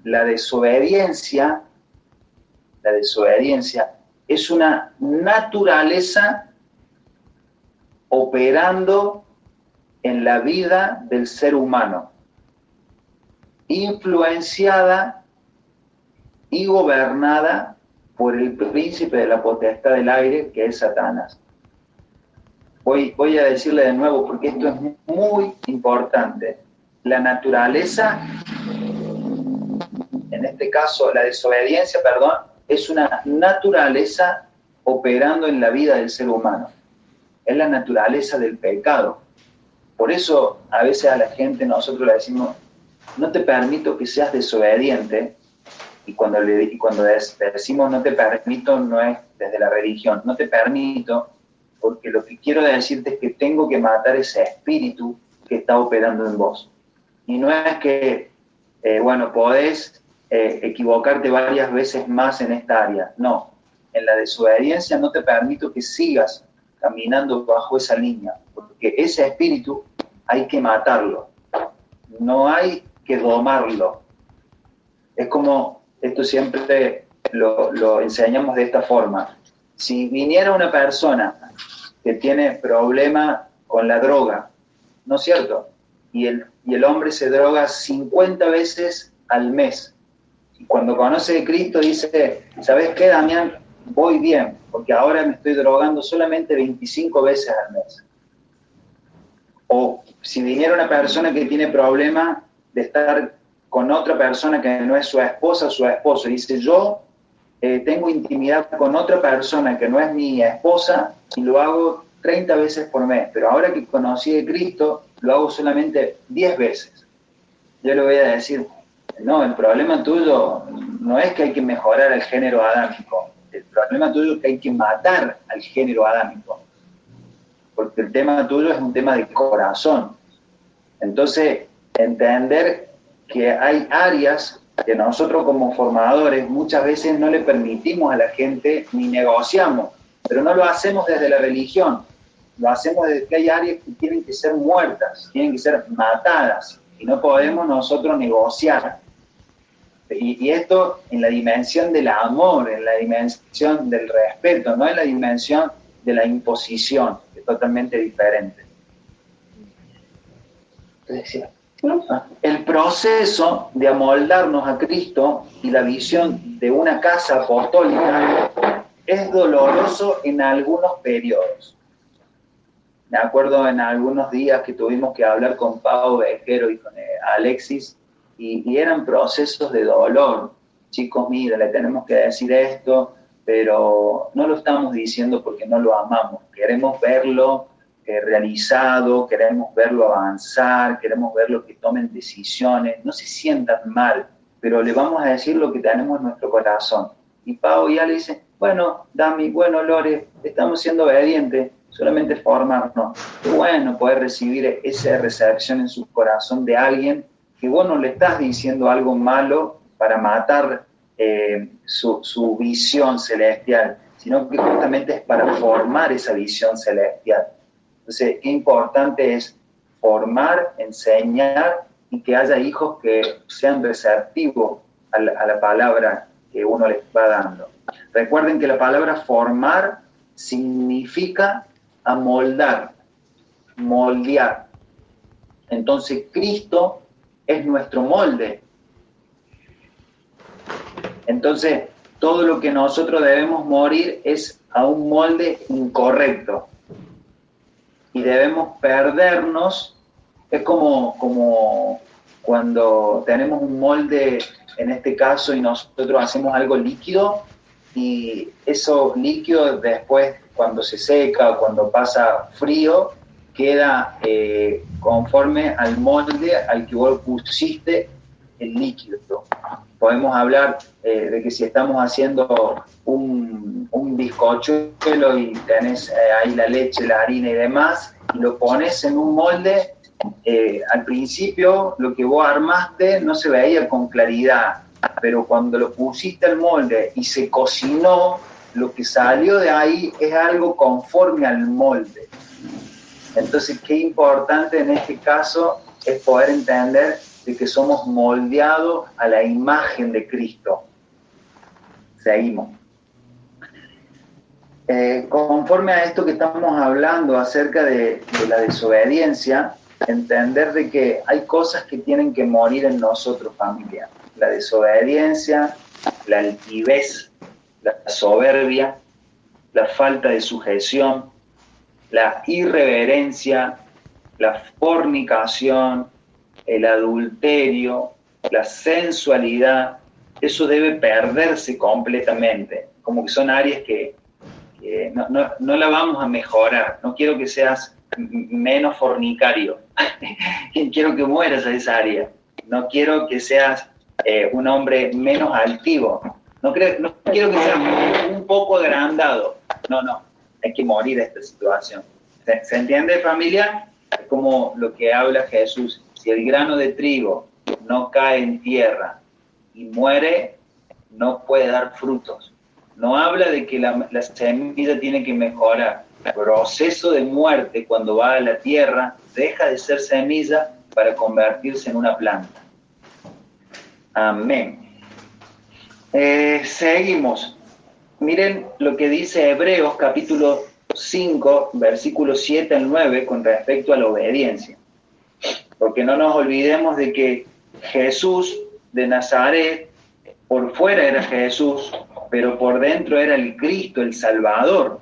La desobediencia, la desobediencia es una naturaleza operando en la vida del ser humano, influenciada y gobernada por el príncipe de la potestad del aire, que es Satanás. Voy, voy a decirle de nuevo porque esto es muy importante. La naturaleza, en este caso la desobediencia, perdón, es una naturaleza operando en la vida del ser humano. Es la naturaleza del pecado. Por eso a veces a la gente nosotros le decimos, no te permito que seas desobediente, Y cuando, le, y cuando decimos no te permito, no es desde la religión, no te permito, porque lo que quiero decirte es que tengo que matar ese espíritu que está operando en vos. Y no es que, eh, bueno, podés eh, equivocarte varias veces más en esta área, no. En la desobediencia no te permito que sigas caminando bajo esa línea, porque ese espíritu hay que matarlo, no hay que domarlo. Es como, esto siempre lo, enseñamos de esta forma. Si viniera una persona que tiene problema con la droga, ¿no es cierto? Y el, y el hombre se droga 50 veces al mes. Y cuando conoce a Cristo dice, ¿sabes qué, Damián? Voy bien, porque ahora me estoy drogando solamente 25 veces al mes. O si viniera una persona que tiene problema de estar con otra persona que no es su esposa o su esposo, dice, yo eh, tengo intimidad con otra persona que no es mi esposa y lo hago 30 veces por mes, pero ahora que conocí a Cristo, lo hago solamente 10 veces. Yo le voy a decir, no, el problema tuyo no es que hay que mejorar el género adámico, el problema tuyo es que hay que matar al género adámico, porque el tema tuyo es un tema de corazón. Entonces, entender que hay áreas que nosotros como formadores muchas veces no le permitimos a la gente ni negociamos, pero no lo hacemos desde la religión, lo hacemos desde que hay áreas que tienen que ser muertas, tienen que ser matadas, y no podemos nosotros negociar. Y, esto en la dimensión del amor, en la dimensión del respeto, no en la dimensión de la imposición, que es totalmente diferente. El proceso de amoldarnos a Cristo y la visión de una casa apostólica es doloroso en algunos periodos. Me acuerdo en algunos días que tuvimos que hablar con Pau Bequero y con eh, Alexis y, eran procesos de dolor. Chicos, mira, le tenemos que decir esto, pero no lo estamos diciendo porque no lo amamos. Queremos verlo eh, realizado, queremos verlo avanzar, queremos verlo que tomen decisiones. No se sientan mal, pero le vamos a decir lo que tenemos en nuestro corazón. Y Pau ya le dice, bueno, Dami, bueno, Lore, estamos siendo obedientes, solamente formarnos. Qué bueno poder recibir esa recepción en su corazón de alguien que vos no le estás diciendo algo malo para matar eh, su, su, visión celestial, sino que justamente es para formar esa visión celestial. Entonces, qué importante es formar, enseñar y que haya hijos que sean receptivos a la, a la palabra que uno les va dando. Recuerden que la palabra formar significa amoldar, moldear. Entonces Cristo es nuestro molde. Entonces, todo lo que nosotros debemos morir es a un molde incorrecto. Y debemos perdernos, es como, como cuando tenemos un molde, en este caso, y nosotros hacemos algo líquido, y eso líquido después, cuando se seca, cuando pasa frío, queda eh, conforme al molde al que vos pusiste el líquido. Podemos hablar eh, de que si estamos haciendo un, un bizcochuelo y tenés eh, ahí la leche, la harina y demás, y lo pones en un molde, al principio lo que vos armaste no se veía con claridad, pero cuando lo pusiste al molde y se cocinó, lo que salió de ahí es algo conforme al molde. Entonces, qué importante en este caso es poder entender de que somos moldeados a la imagen de Cristo. Seguimos. Eh, conforme a esto que estamos hablando acerca de, la desobediencia, entender de que hay cosas que tienen que morir en nosotros, familia. La desobediencia, la altivez, la soberbia, la falta de sujeción, la irreverencia, la fornicación, el adulterio, la sensualidad, eso debe perderse completamente, como que son áreas que, no, no, la vamos a mejorar, no quiero que seas menos fornicario, quiero que mueras a esa área, no quiero que seas eh, un hombre menos altivo. No, creo, no quiero que sea un poco agrandado. No, no, hay que morir de esta situación. ¿Se, entiende familia? Es como lo que habla Jesús. Si el grano de trigo no cae en tierra y muere, no puede dar frutos. No habla de que la, la semilla tiene que mejorar. El proceso de muerte cuando va a la tierra deja de ser semilla para convertirse en una planta. Amén. Eh, seguimos. Miren lo que dice Hebreos capítulo 5, versículos 7 al 9 con respecto a la obediencia. Porque no nos olvidemos de que Jesús de Nazaret, por fuera era Jesús, pero por dentro era el Cristo, el Salvador.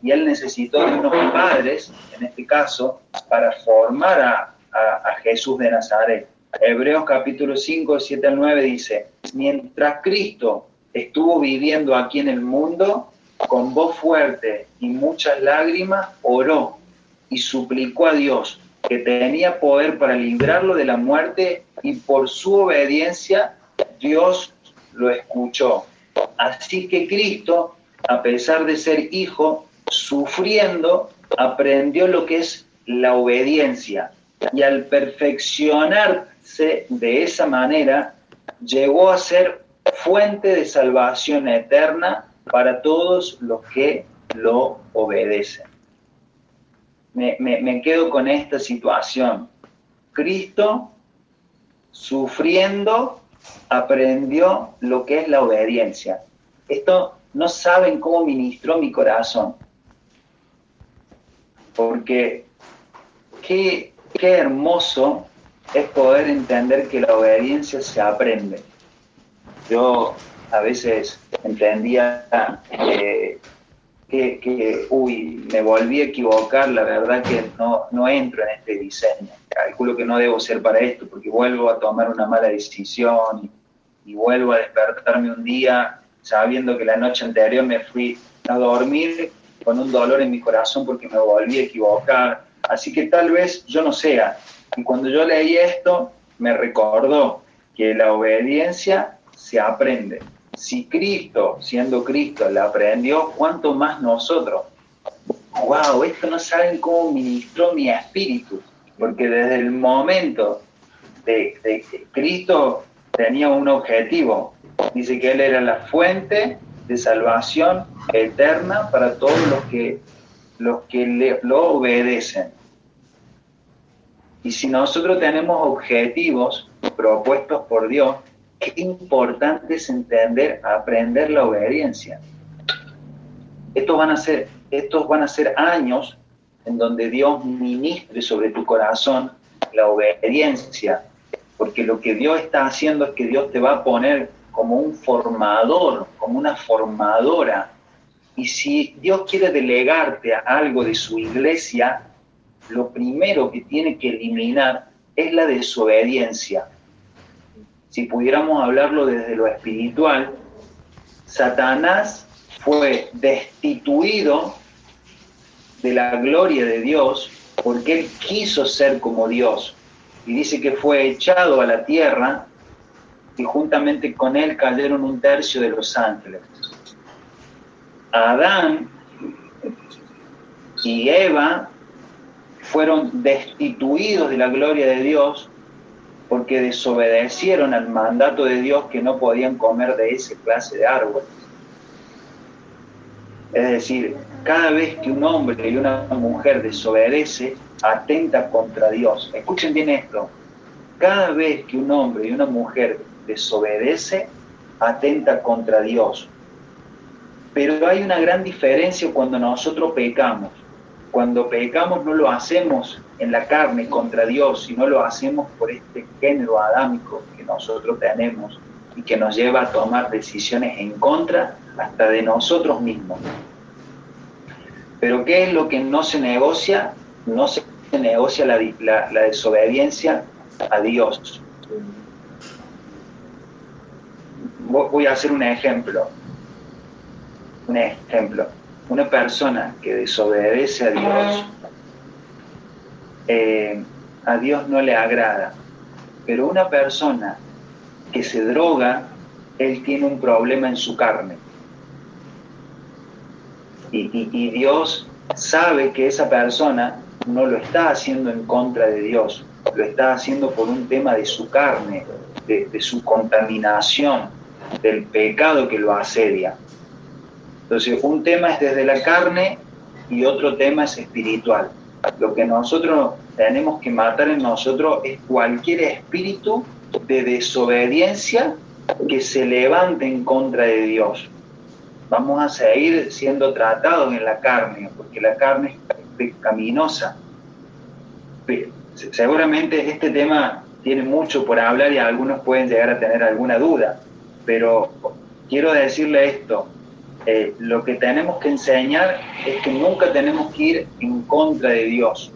Y él necesitó de unos padres, en este caso, para formar a, a, Jesús de Nazaret. Hebreos capítulo 5, 7 al 9 dice, mientras Cristo estuvo viviendo aquí en el mundo, con voz fuerte y muchas lágrimas, oró y suplicó a Dios que tenía poder para librarlo de la muerte y por su obediencia Dios lo escuchó. Así que Cristo, a pesar de ser hijo, sufriendo, aprendió lo que es la obediencia y al perfeccionarse de esa manera, llegó a ser fuente de salvación eterna para todos los que lo obedecen. Me, quedo con esta situación. Cristo, sufriendo, aprendió lo que es la obediencia. Esto no saben cómo ministró mi corazón. Porque qué, qué hermoso es poder entender que la obediencia se aprende. Yo a veces entendía que, que, uy, me volví a equivocar, la verdad que no, no entro en este diseño. Calculo que no debo ser para esto porque vuelvo a tomar una mala decisión y, y vuelvo a despertarme un día sabiendo que la noche anterior me fui a dormir con un dolor en mi corazón porque me volví a equivocar Así que tal vez yo no sea. Y cuando yo leí esto, me recordó que la obediencia se aprende. Si Cristo, siendo Cristo, la aprendió, ¿cuánto más nosotros? ¡Wow! Esto no saben cómo ministró mi espíritu. Porque desde el momento de, que Cristo tenía un objetivo. Dice que Él era la fuente de salvación eterna para todos los que los que lo obedecen. Y si nosotros tenemos objetivos propuestos por Dios, qué importante es entender, aprender la obediencia. Estos van a ser, estos van a ser años en donde Dios ministre sobre tu corazón la obediencia, porque lo que Dios está haciendo es que Dios te va a poner como un formador, como una formadora y si Dios quiere delegarte a algo de su iglesia, lo primero que tiene que eliminar es la desobediencia. Si pudiéramos hablarlo desde lo espiritual, Satanás fue destituido de la gloria de Dios porque él quiso ser como Dios. Y dice que fue echado a la tierra y juntamente con él cayeron un tercio de los ángeles. Adán y Eva fueron destituidos de la gloria de Dios porque desobedecieron al mandato de Dios que no podían comer de ese clase de árbol. Es decir, cada vez que un hombre y una mujer desobedece, atenta contra Dios. Escuchen bien esto. Cada vez que un hombre y una mujer desobedece, atenta contra Dios. Pero hay una gran diferencia cuando nosotros pecamos. Cuando pecamos no lo hacemos en la carne contra Dios, sino lo hacemos por este género adámico que nosotros tenemos y que nos lleva a tomar decisiones en contra hasta de nosotros mismos. Pero ¿qué es lo que no se negocia? No se negocia la, la desobediencia a Dios. Voy a hacer un ejemplo un ejemplo, una persona que desobedece a Dios, eh, a Dios no le agrada, pero una persona que se droga, él tiene un problema en su carne. Y, Dios sabe que esa persona no lo está haciendo en contra de Dios, lo está haciendo por un tema de su carne, de, de su contaminación, del pecado que lo asedia. Entonces, un tema es desde la carne y otro tema es espiritual. Lo que nosotros tenemos que matar en nosotros es cualquier espíritu de desobediencia que se levante en contra de Dios. Vamos a seguir siendo tratados en la carne, porque la carne es pecaminosa. Seguramente este tema tiene mucho por hablar y algunos pueden llegar a tener alguna duda, pero quiero decirle esto, eh, lo que tenemos que enseñar es que nunca tenemos que ir en contra de Dios.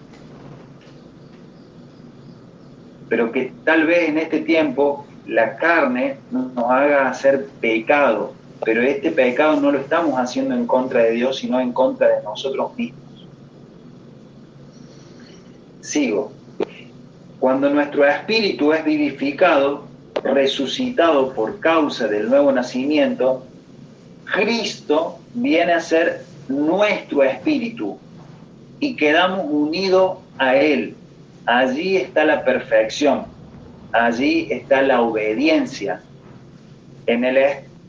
Pero que tal vez en este tiempo la carne nos haga hacer pecado, pero este pecado no lo estamos haciendo en contra de Dios, sino en contra de nosotros mismos. Sigo. Cuando nuestro espíritu es vivificado, resucitado por causa del nuevo nacimiento, Cristo viene a ser nuestro espíritu y quedamos unidos a Él. Allí está la perfección, allí está la obediencia. En, el,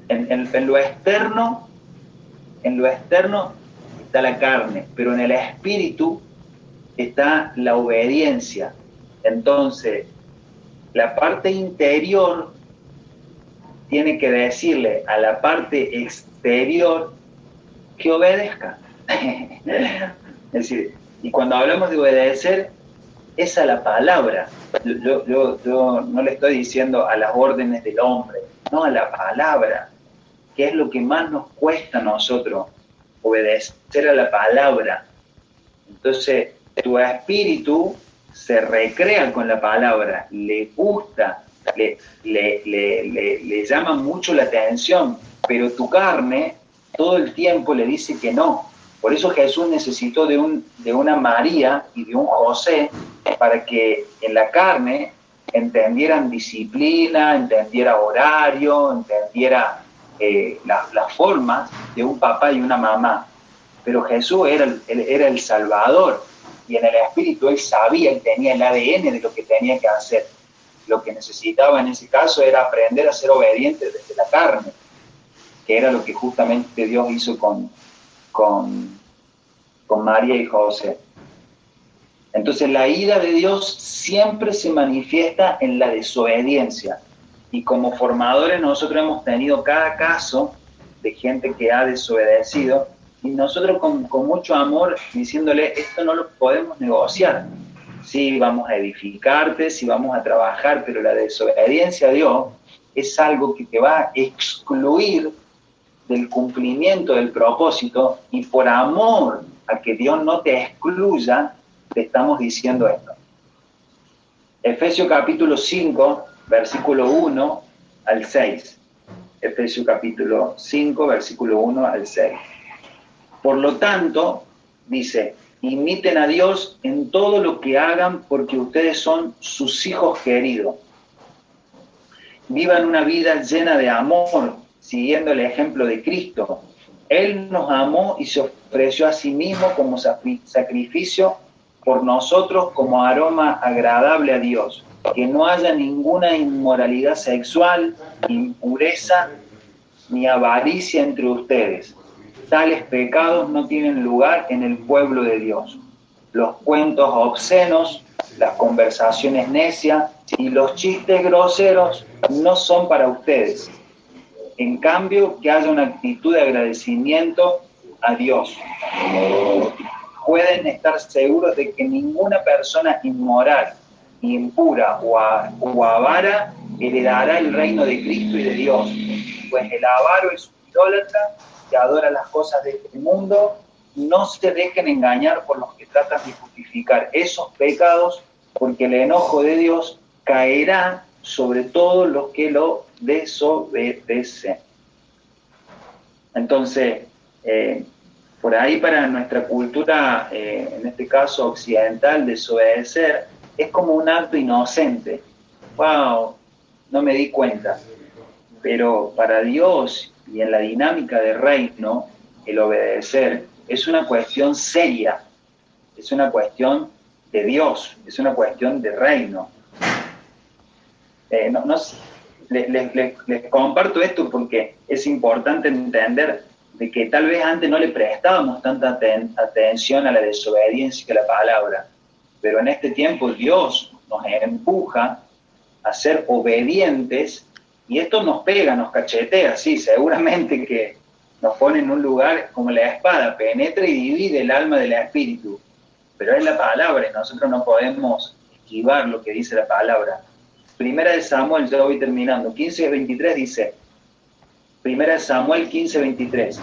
en, lo externo, en lo externo está la carne, pero en el espíritu está la obediencia. Entonces, la parte interior tiene que decirle a la parte exterior que obedezca. es decir, y cuando hablamos de obedecer, es a la palabra. Yo, yo, no le estoy diciendo a las órdenes del hombre, no a la palabra, que es lo que más nos cuesta a nosotros, obedecer a la palabra. Entonces, tu espíritu se recrea con la palabra, le gusta, le, le, le, llama mucho la atención, pero tu carne todo el tiempo le dice que no. Por eso Jesús necesitó de, un, de una María y de un José para que en la carne entendieran disciplina, entendiera horario, entendiera eh, las la formas de un papá y una mamá. Pero Jesús era, era el Salvador y en el Espíritu él sabía, él tenía el ADN de lo que tenía que hacer lo que necesitaba en ese caso era aprender a ser obediente desde la carne, que era lo que justamente Dios hizo con, con, María y José. Entonces la ira de Dios siempre se manifiesta en la desobediencia. Y como formadores nosotros hemos tenido cada caso de gente que ha desobedecido y nosotros con, con mucho amor diciéndole, esto no lo podemos negociar sí vamos a edificarte, sí vamos a trabajar, pero la desobediencia a Dios es algo que te va a excluir del cumplimiento del propósito y por amor a que Dios no te excluya, te estamos diciendo esto. Efesios capítulo 5, versículo 1 al 6. Efesios capítulo 5, versículo 1 al 6. Por lo tanto, dice, Imiten a Dios en todo lo que hagan porque ustedes son sus hijos queridos. Vivan una vida llena de amor, siguiendo el ejemplo de Cristo. Él nos amó y se ofreció a sí mismo como sacrificio por nosotros como aroma agradable a Dios. Que no haya ninguna inmoralidad sexual, impureza ni avaricia entre ustedes Tales pecados no tienen lugar en el pueblo de Dios. Los cuentos obscenos, las conversaciones necias y los chistes groseros no son para ustedes. En cambio, que haya una actitud de agradecimiento a Dios. Pueden estar seguros de que ninguna persona inmoral, impura o, o avara heredará el reino de Cristo y de Dios, pues el avaro es un idólatra que adora las cosas de este mundo, no se dejen engañar por los que tratan de justificar esos pecados, porque el enojo de Dios caerá sobre todos los que lo desobedecen. Entonces, eh, por ahí para nuestra cultura, eh, en este caso occidental, desobedecer es como un acto inocente. ¡Wow! no me di cuenta. Pero para Dios y en la dinámica del reino, el obedecer es una cuestión seria, es una cuestión de Dios, es una cuestión de reino. Eh, no, les, comparto esto porque es importante entender de que tal vez antes no le prestábamos tanta atención a la desobediencia que a la palabra, pero en este tiempo Dios nos empuja a ser obedientes y esto nos pega, nos cachetea, sí, seguramente que nos pone en un lugar como la espada, penetra y divide el alma del espíritu, pero es la palabra y nosotros no podemos esquivar lo que dice la palabra. Primera de Samuel, ya voy terminando, 15-23 dice, Primera de Samuel 15-23,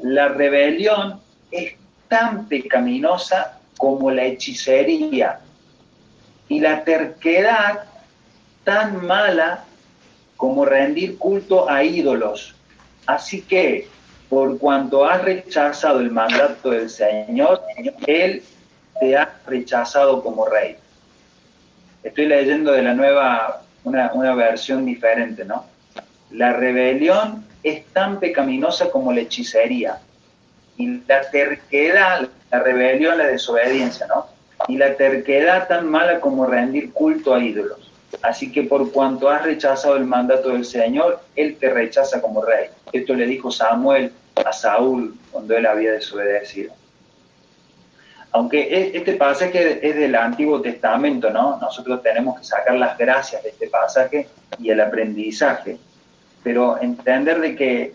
la rebelión es tan pecaminosa como la hechicería y la terquedad tan mala como rendir culto a ídolos. Así que, por cuanto has rechazado el mandato del Señor, Él te ha rechazado como rey. Estoy leyendo de la nueva, una, una versión diferente, ¿no? La rebelión es tan pecaminosa como la hechicería. Y la terquedad, la rebelión, la desobediencia, ¿no? Y la terquedad tan mala como rendir culto a ídolos. Así que por cuanto has rechazado el mandato del Señor, Él te rechaza como rey. Esto le dijo Samuel a Saúl cuando él había desobedecido. Aunque e, este pasaje es del Antiguo Testamento, ¿no? Nosotros tenemos que sacar las gracias de este pasaje y el aprendizaje. Pero entender de que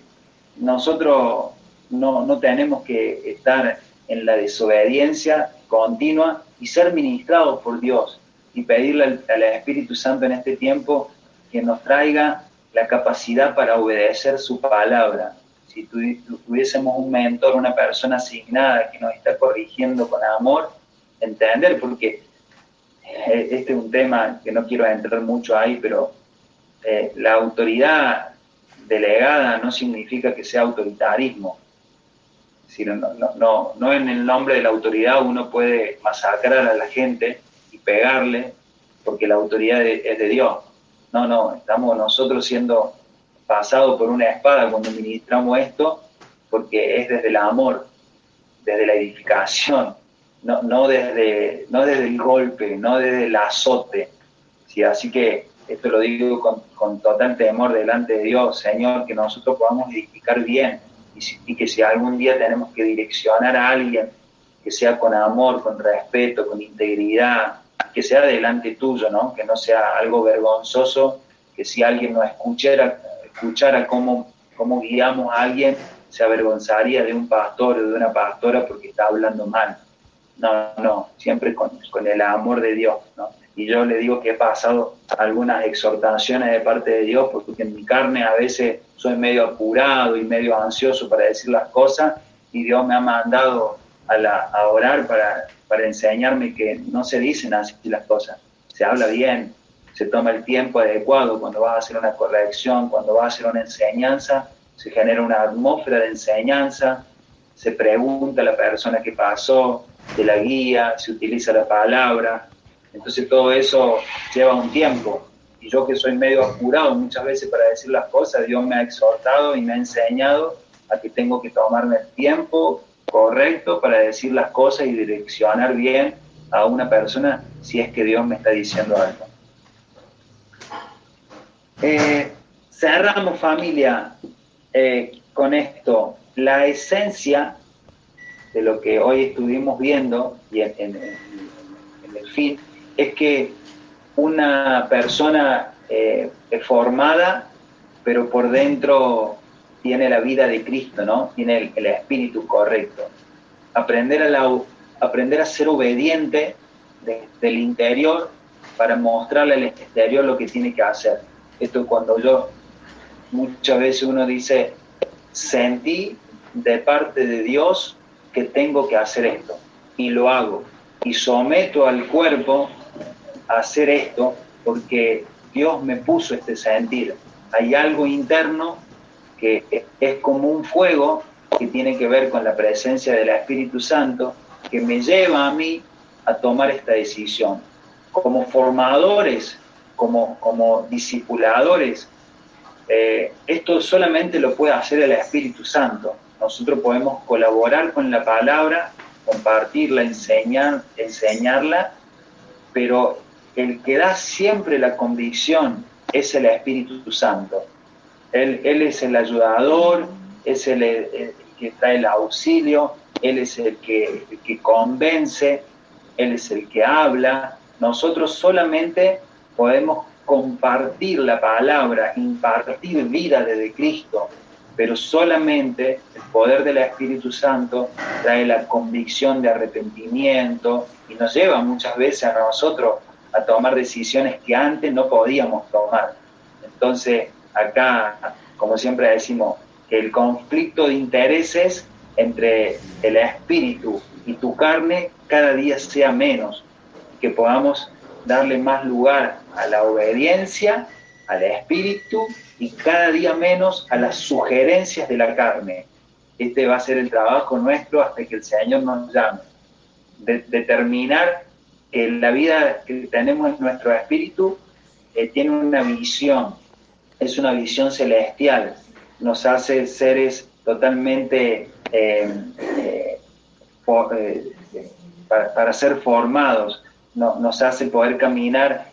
nosotros no, no tenemos que estar en la desobediencia continua y ser ministrados por Dios y pedirle al, Espíritu Santo en este tiempo que nos traiga la capacidad para obedecer su palabra. Si tuviésemos un mentor, una persona asignada que nos está corrigiendo con amor, entender, porque eh, este es un tema que no quiero entrar mucho ahí, pero eh, la autoridad delegada no significa que sea autoritarismo. no, no, no, no en el nombre de la autoridad uno puede masacrar a la gente pegarle porque la autoridad es de Dios. No, no, estamos nosotros siendo pasados por una espada cuando ministramos esto porque es desde el amor, desde la edificación, no, no, desde, no desde el golpe, no desde el azote. ¿sí? Así que esto lo digo con, con, total temor delante de Dios, Señor, que nosotros podamos edificar bien y, y que si algún día tenemos que direccionar a alguien, que sea con amor, con respeto, con integridad, que sea delante tuyo, ¿no? Que no sea algo vergonzoso, que si alguien nos escuchara, escuchara cómo, cómo guiamos a alguien, se avergonzaría de un pastor o de una pastora porque está hablando mal. No, no, siempre con, con el amor de Dios, ¿no? Y yo le digo que he pasado algunas exhortaciones de parte de Dios porque en mi carne a veces soy medio apurado y medio ansioso para decir las cosas y Dios me ha mandado a, la, a orar para para enseñarme que no se dicen así las cosas, se habla bien, se toma el tiempo adecuado. Cuando vas a hacer una corrección, cuando vas a hacer una enseñanza, se genera una atmósfera de enseñanza, se pregunta a la persona que pasó, de la guía, se utiliza la palabra, entonces todo eso lleva un tiempo. Y yo que soy medio apurado muchas veces para decir las cosas, Dios me ha exhortado y me ha enseñado a que tengo que tomarme el tiempo correcto para decir las cosas y direccionar bien a una persona si es que Dios me está diciendo algo. Eh, cerramos familia eh, con esto. La esencia de lo que hoy estuvimos viendo y en, el fin es que una persona eh, formada, pero por dentro tiene la vida de Cristo, ¿no? Tiene el, espíritu correcto. Aprender a, aprender a ser obediente desde el interior para mostrarle al exterior lo que tiene que hacer. Esto cuando yo, muchas veces uno dice, sentí de parte de Dios que tengo que hacer esto y lo hago y someto al cuerpo a hacer esto porque Dios me puso este sentir. Hay algo interno que es como un fuego que tiene que ver con la presencia del Espíritu Santo, que me lleva a mí a tomar esta decisión. Como formadores, como, como discipuladores, eh, esto solamente lo puede hacer el Espíritu Santo. Nosotros podemos colaborar con la palabra, compartirla, enseñar, enseñarla, pero el que da siempre la convicción es el Espíritu Santo. Él, es el ayudador, es el, que trae el auxilio, Él es el que, el que convence, Él es el que habla. Nosotros solamente podemos compartir la palabra, impartir vida desde Cristo, pero solamente el poder del Espíritu Santo trae la convicción de arrepentimiento y nos lleva muchas veces a nosotros a tomar decisiones que antes no podíamos tomar. Entonces, acá, como siempre decimos, que el conflicto de intereses entre el espíritu y tu carne cada día sea menos, que podamos darle más lugar a la obediencia, al espíritu y cada día menos a las sugerencias de la carne. Este va a ser el trabajo nuestro hasta que el Señor nos llame. determinar que la vida que tenemos en nuestro espíritu eh, tiene una visión, es una visión celestial, nos hace seres totalmente eh, eh, para, ser formados, nos hace poder caminar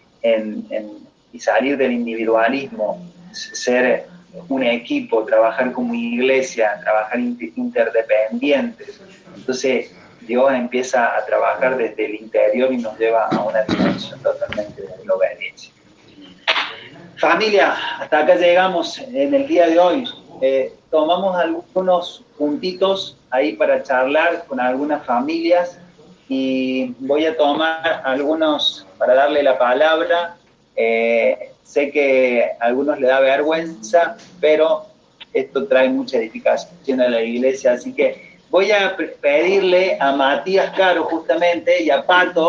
y salir del individualismo, ser un equipo, trabajar como iglesia, trabajar interdependientes. Entonces, Dios empieza a trabajar desde el interior y nos lleva a una dimensión totalmente de la obediencia. Familia, hasta acá llegamos en el día de hoy. Eh, tomamos algunos puntitos ahí para charlar con algunas familias y voy a tomar algunos para darle la palabra. Eh, sé que a algunos le da vergüenza, pero esto trae mucha edificación a la iglesia, así que voy a pedirle a Matías Caro justamente y a Pato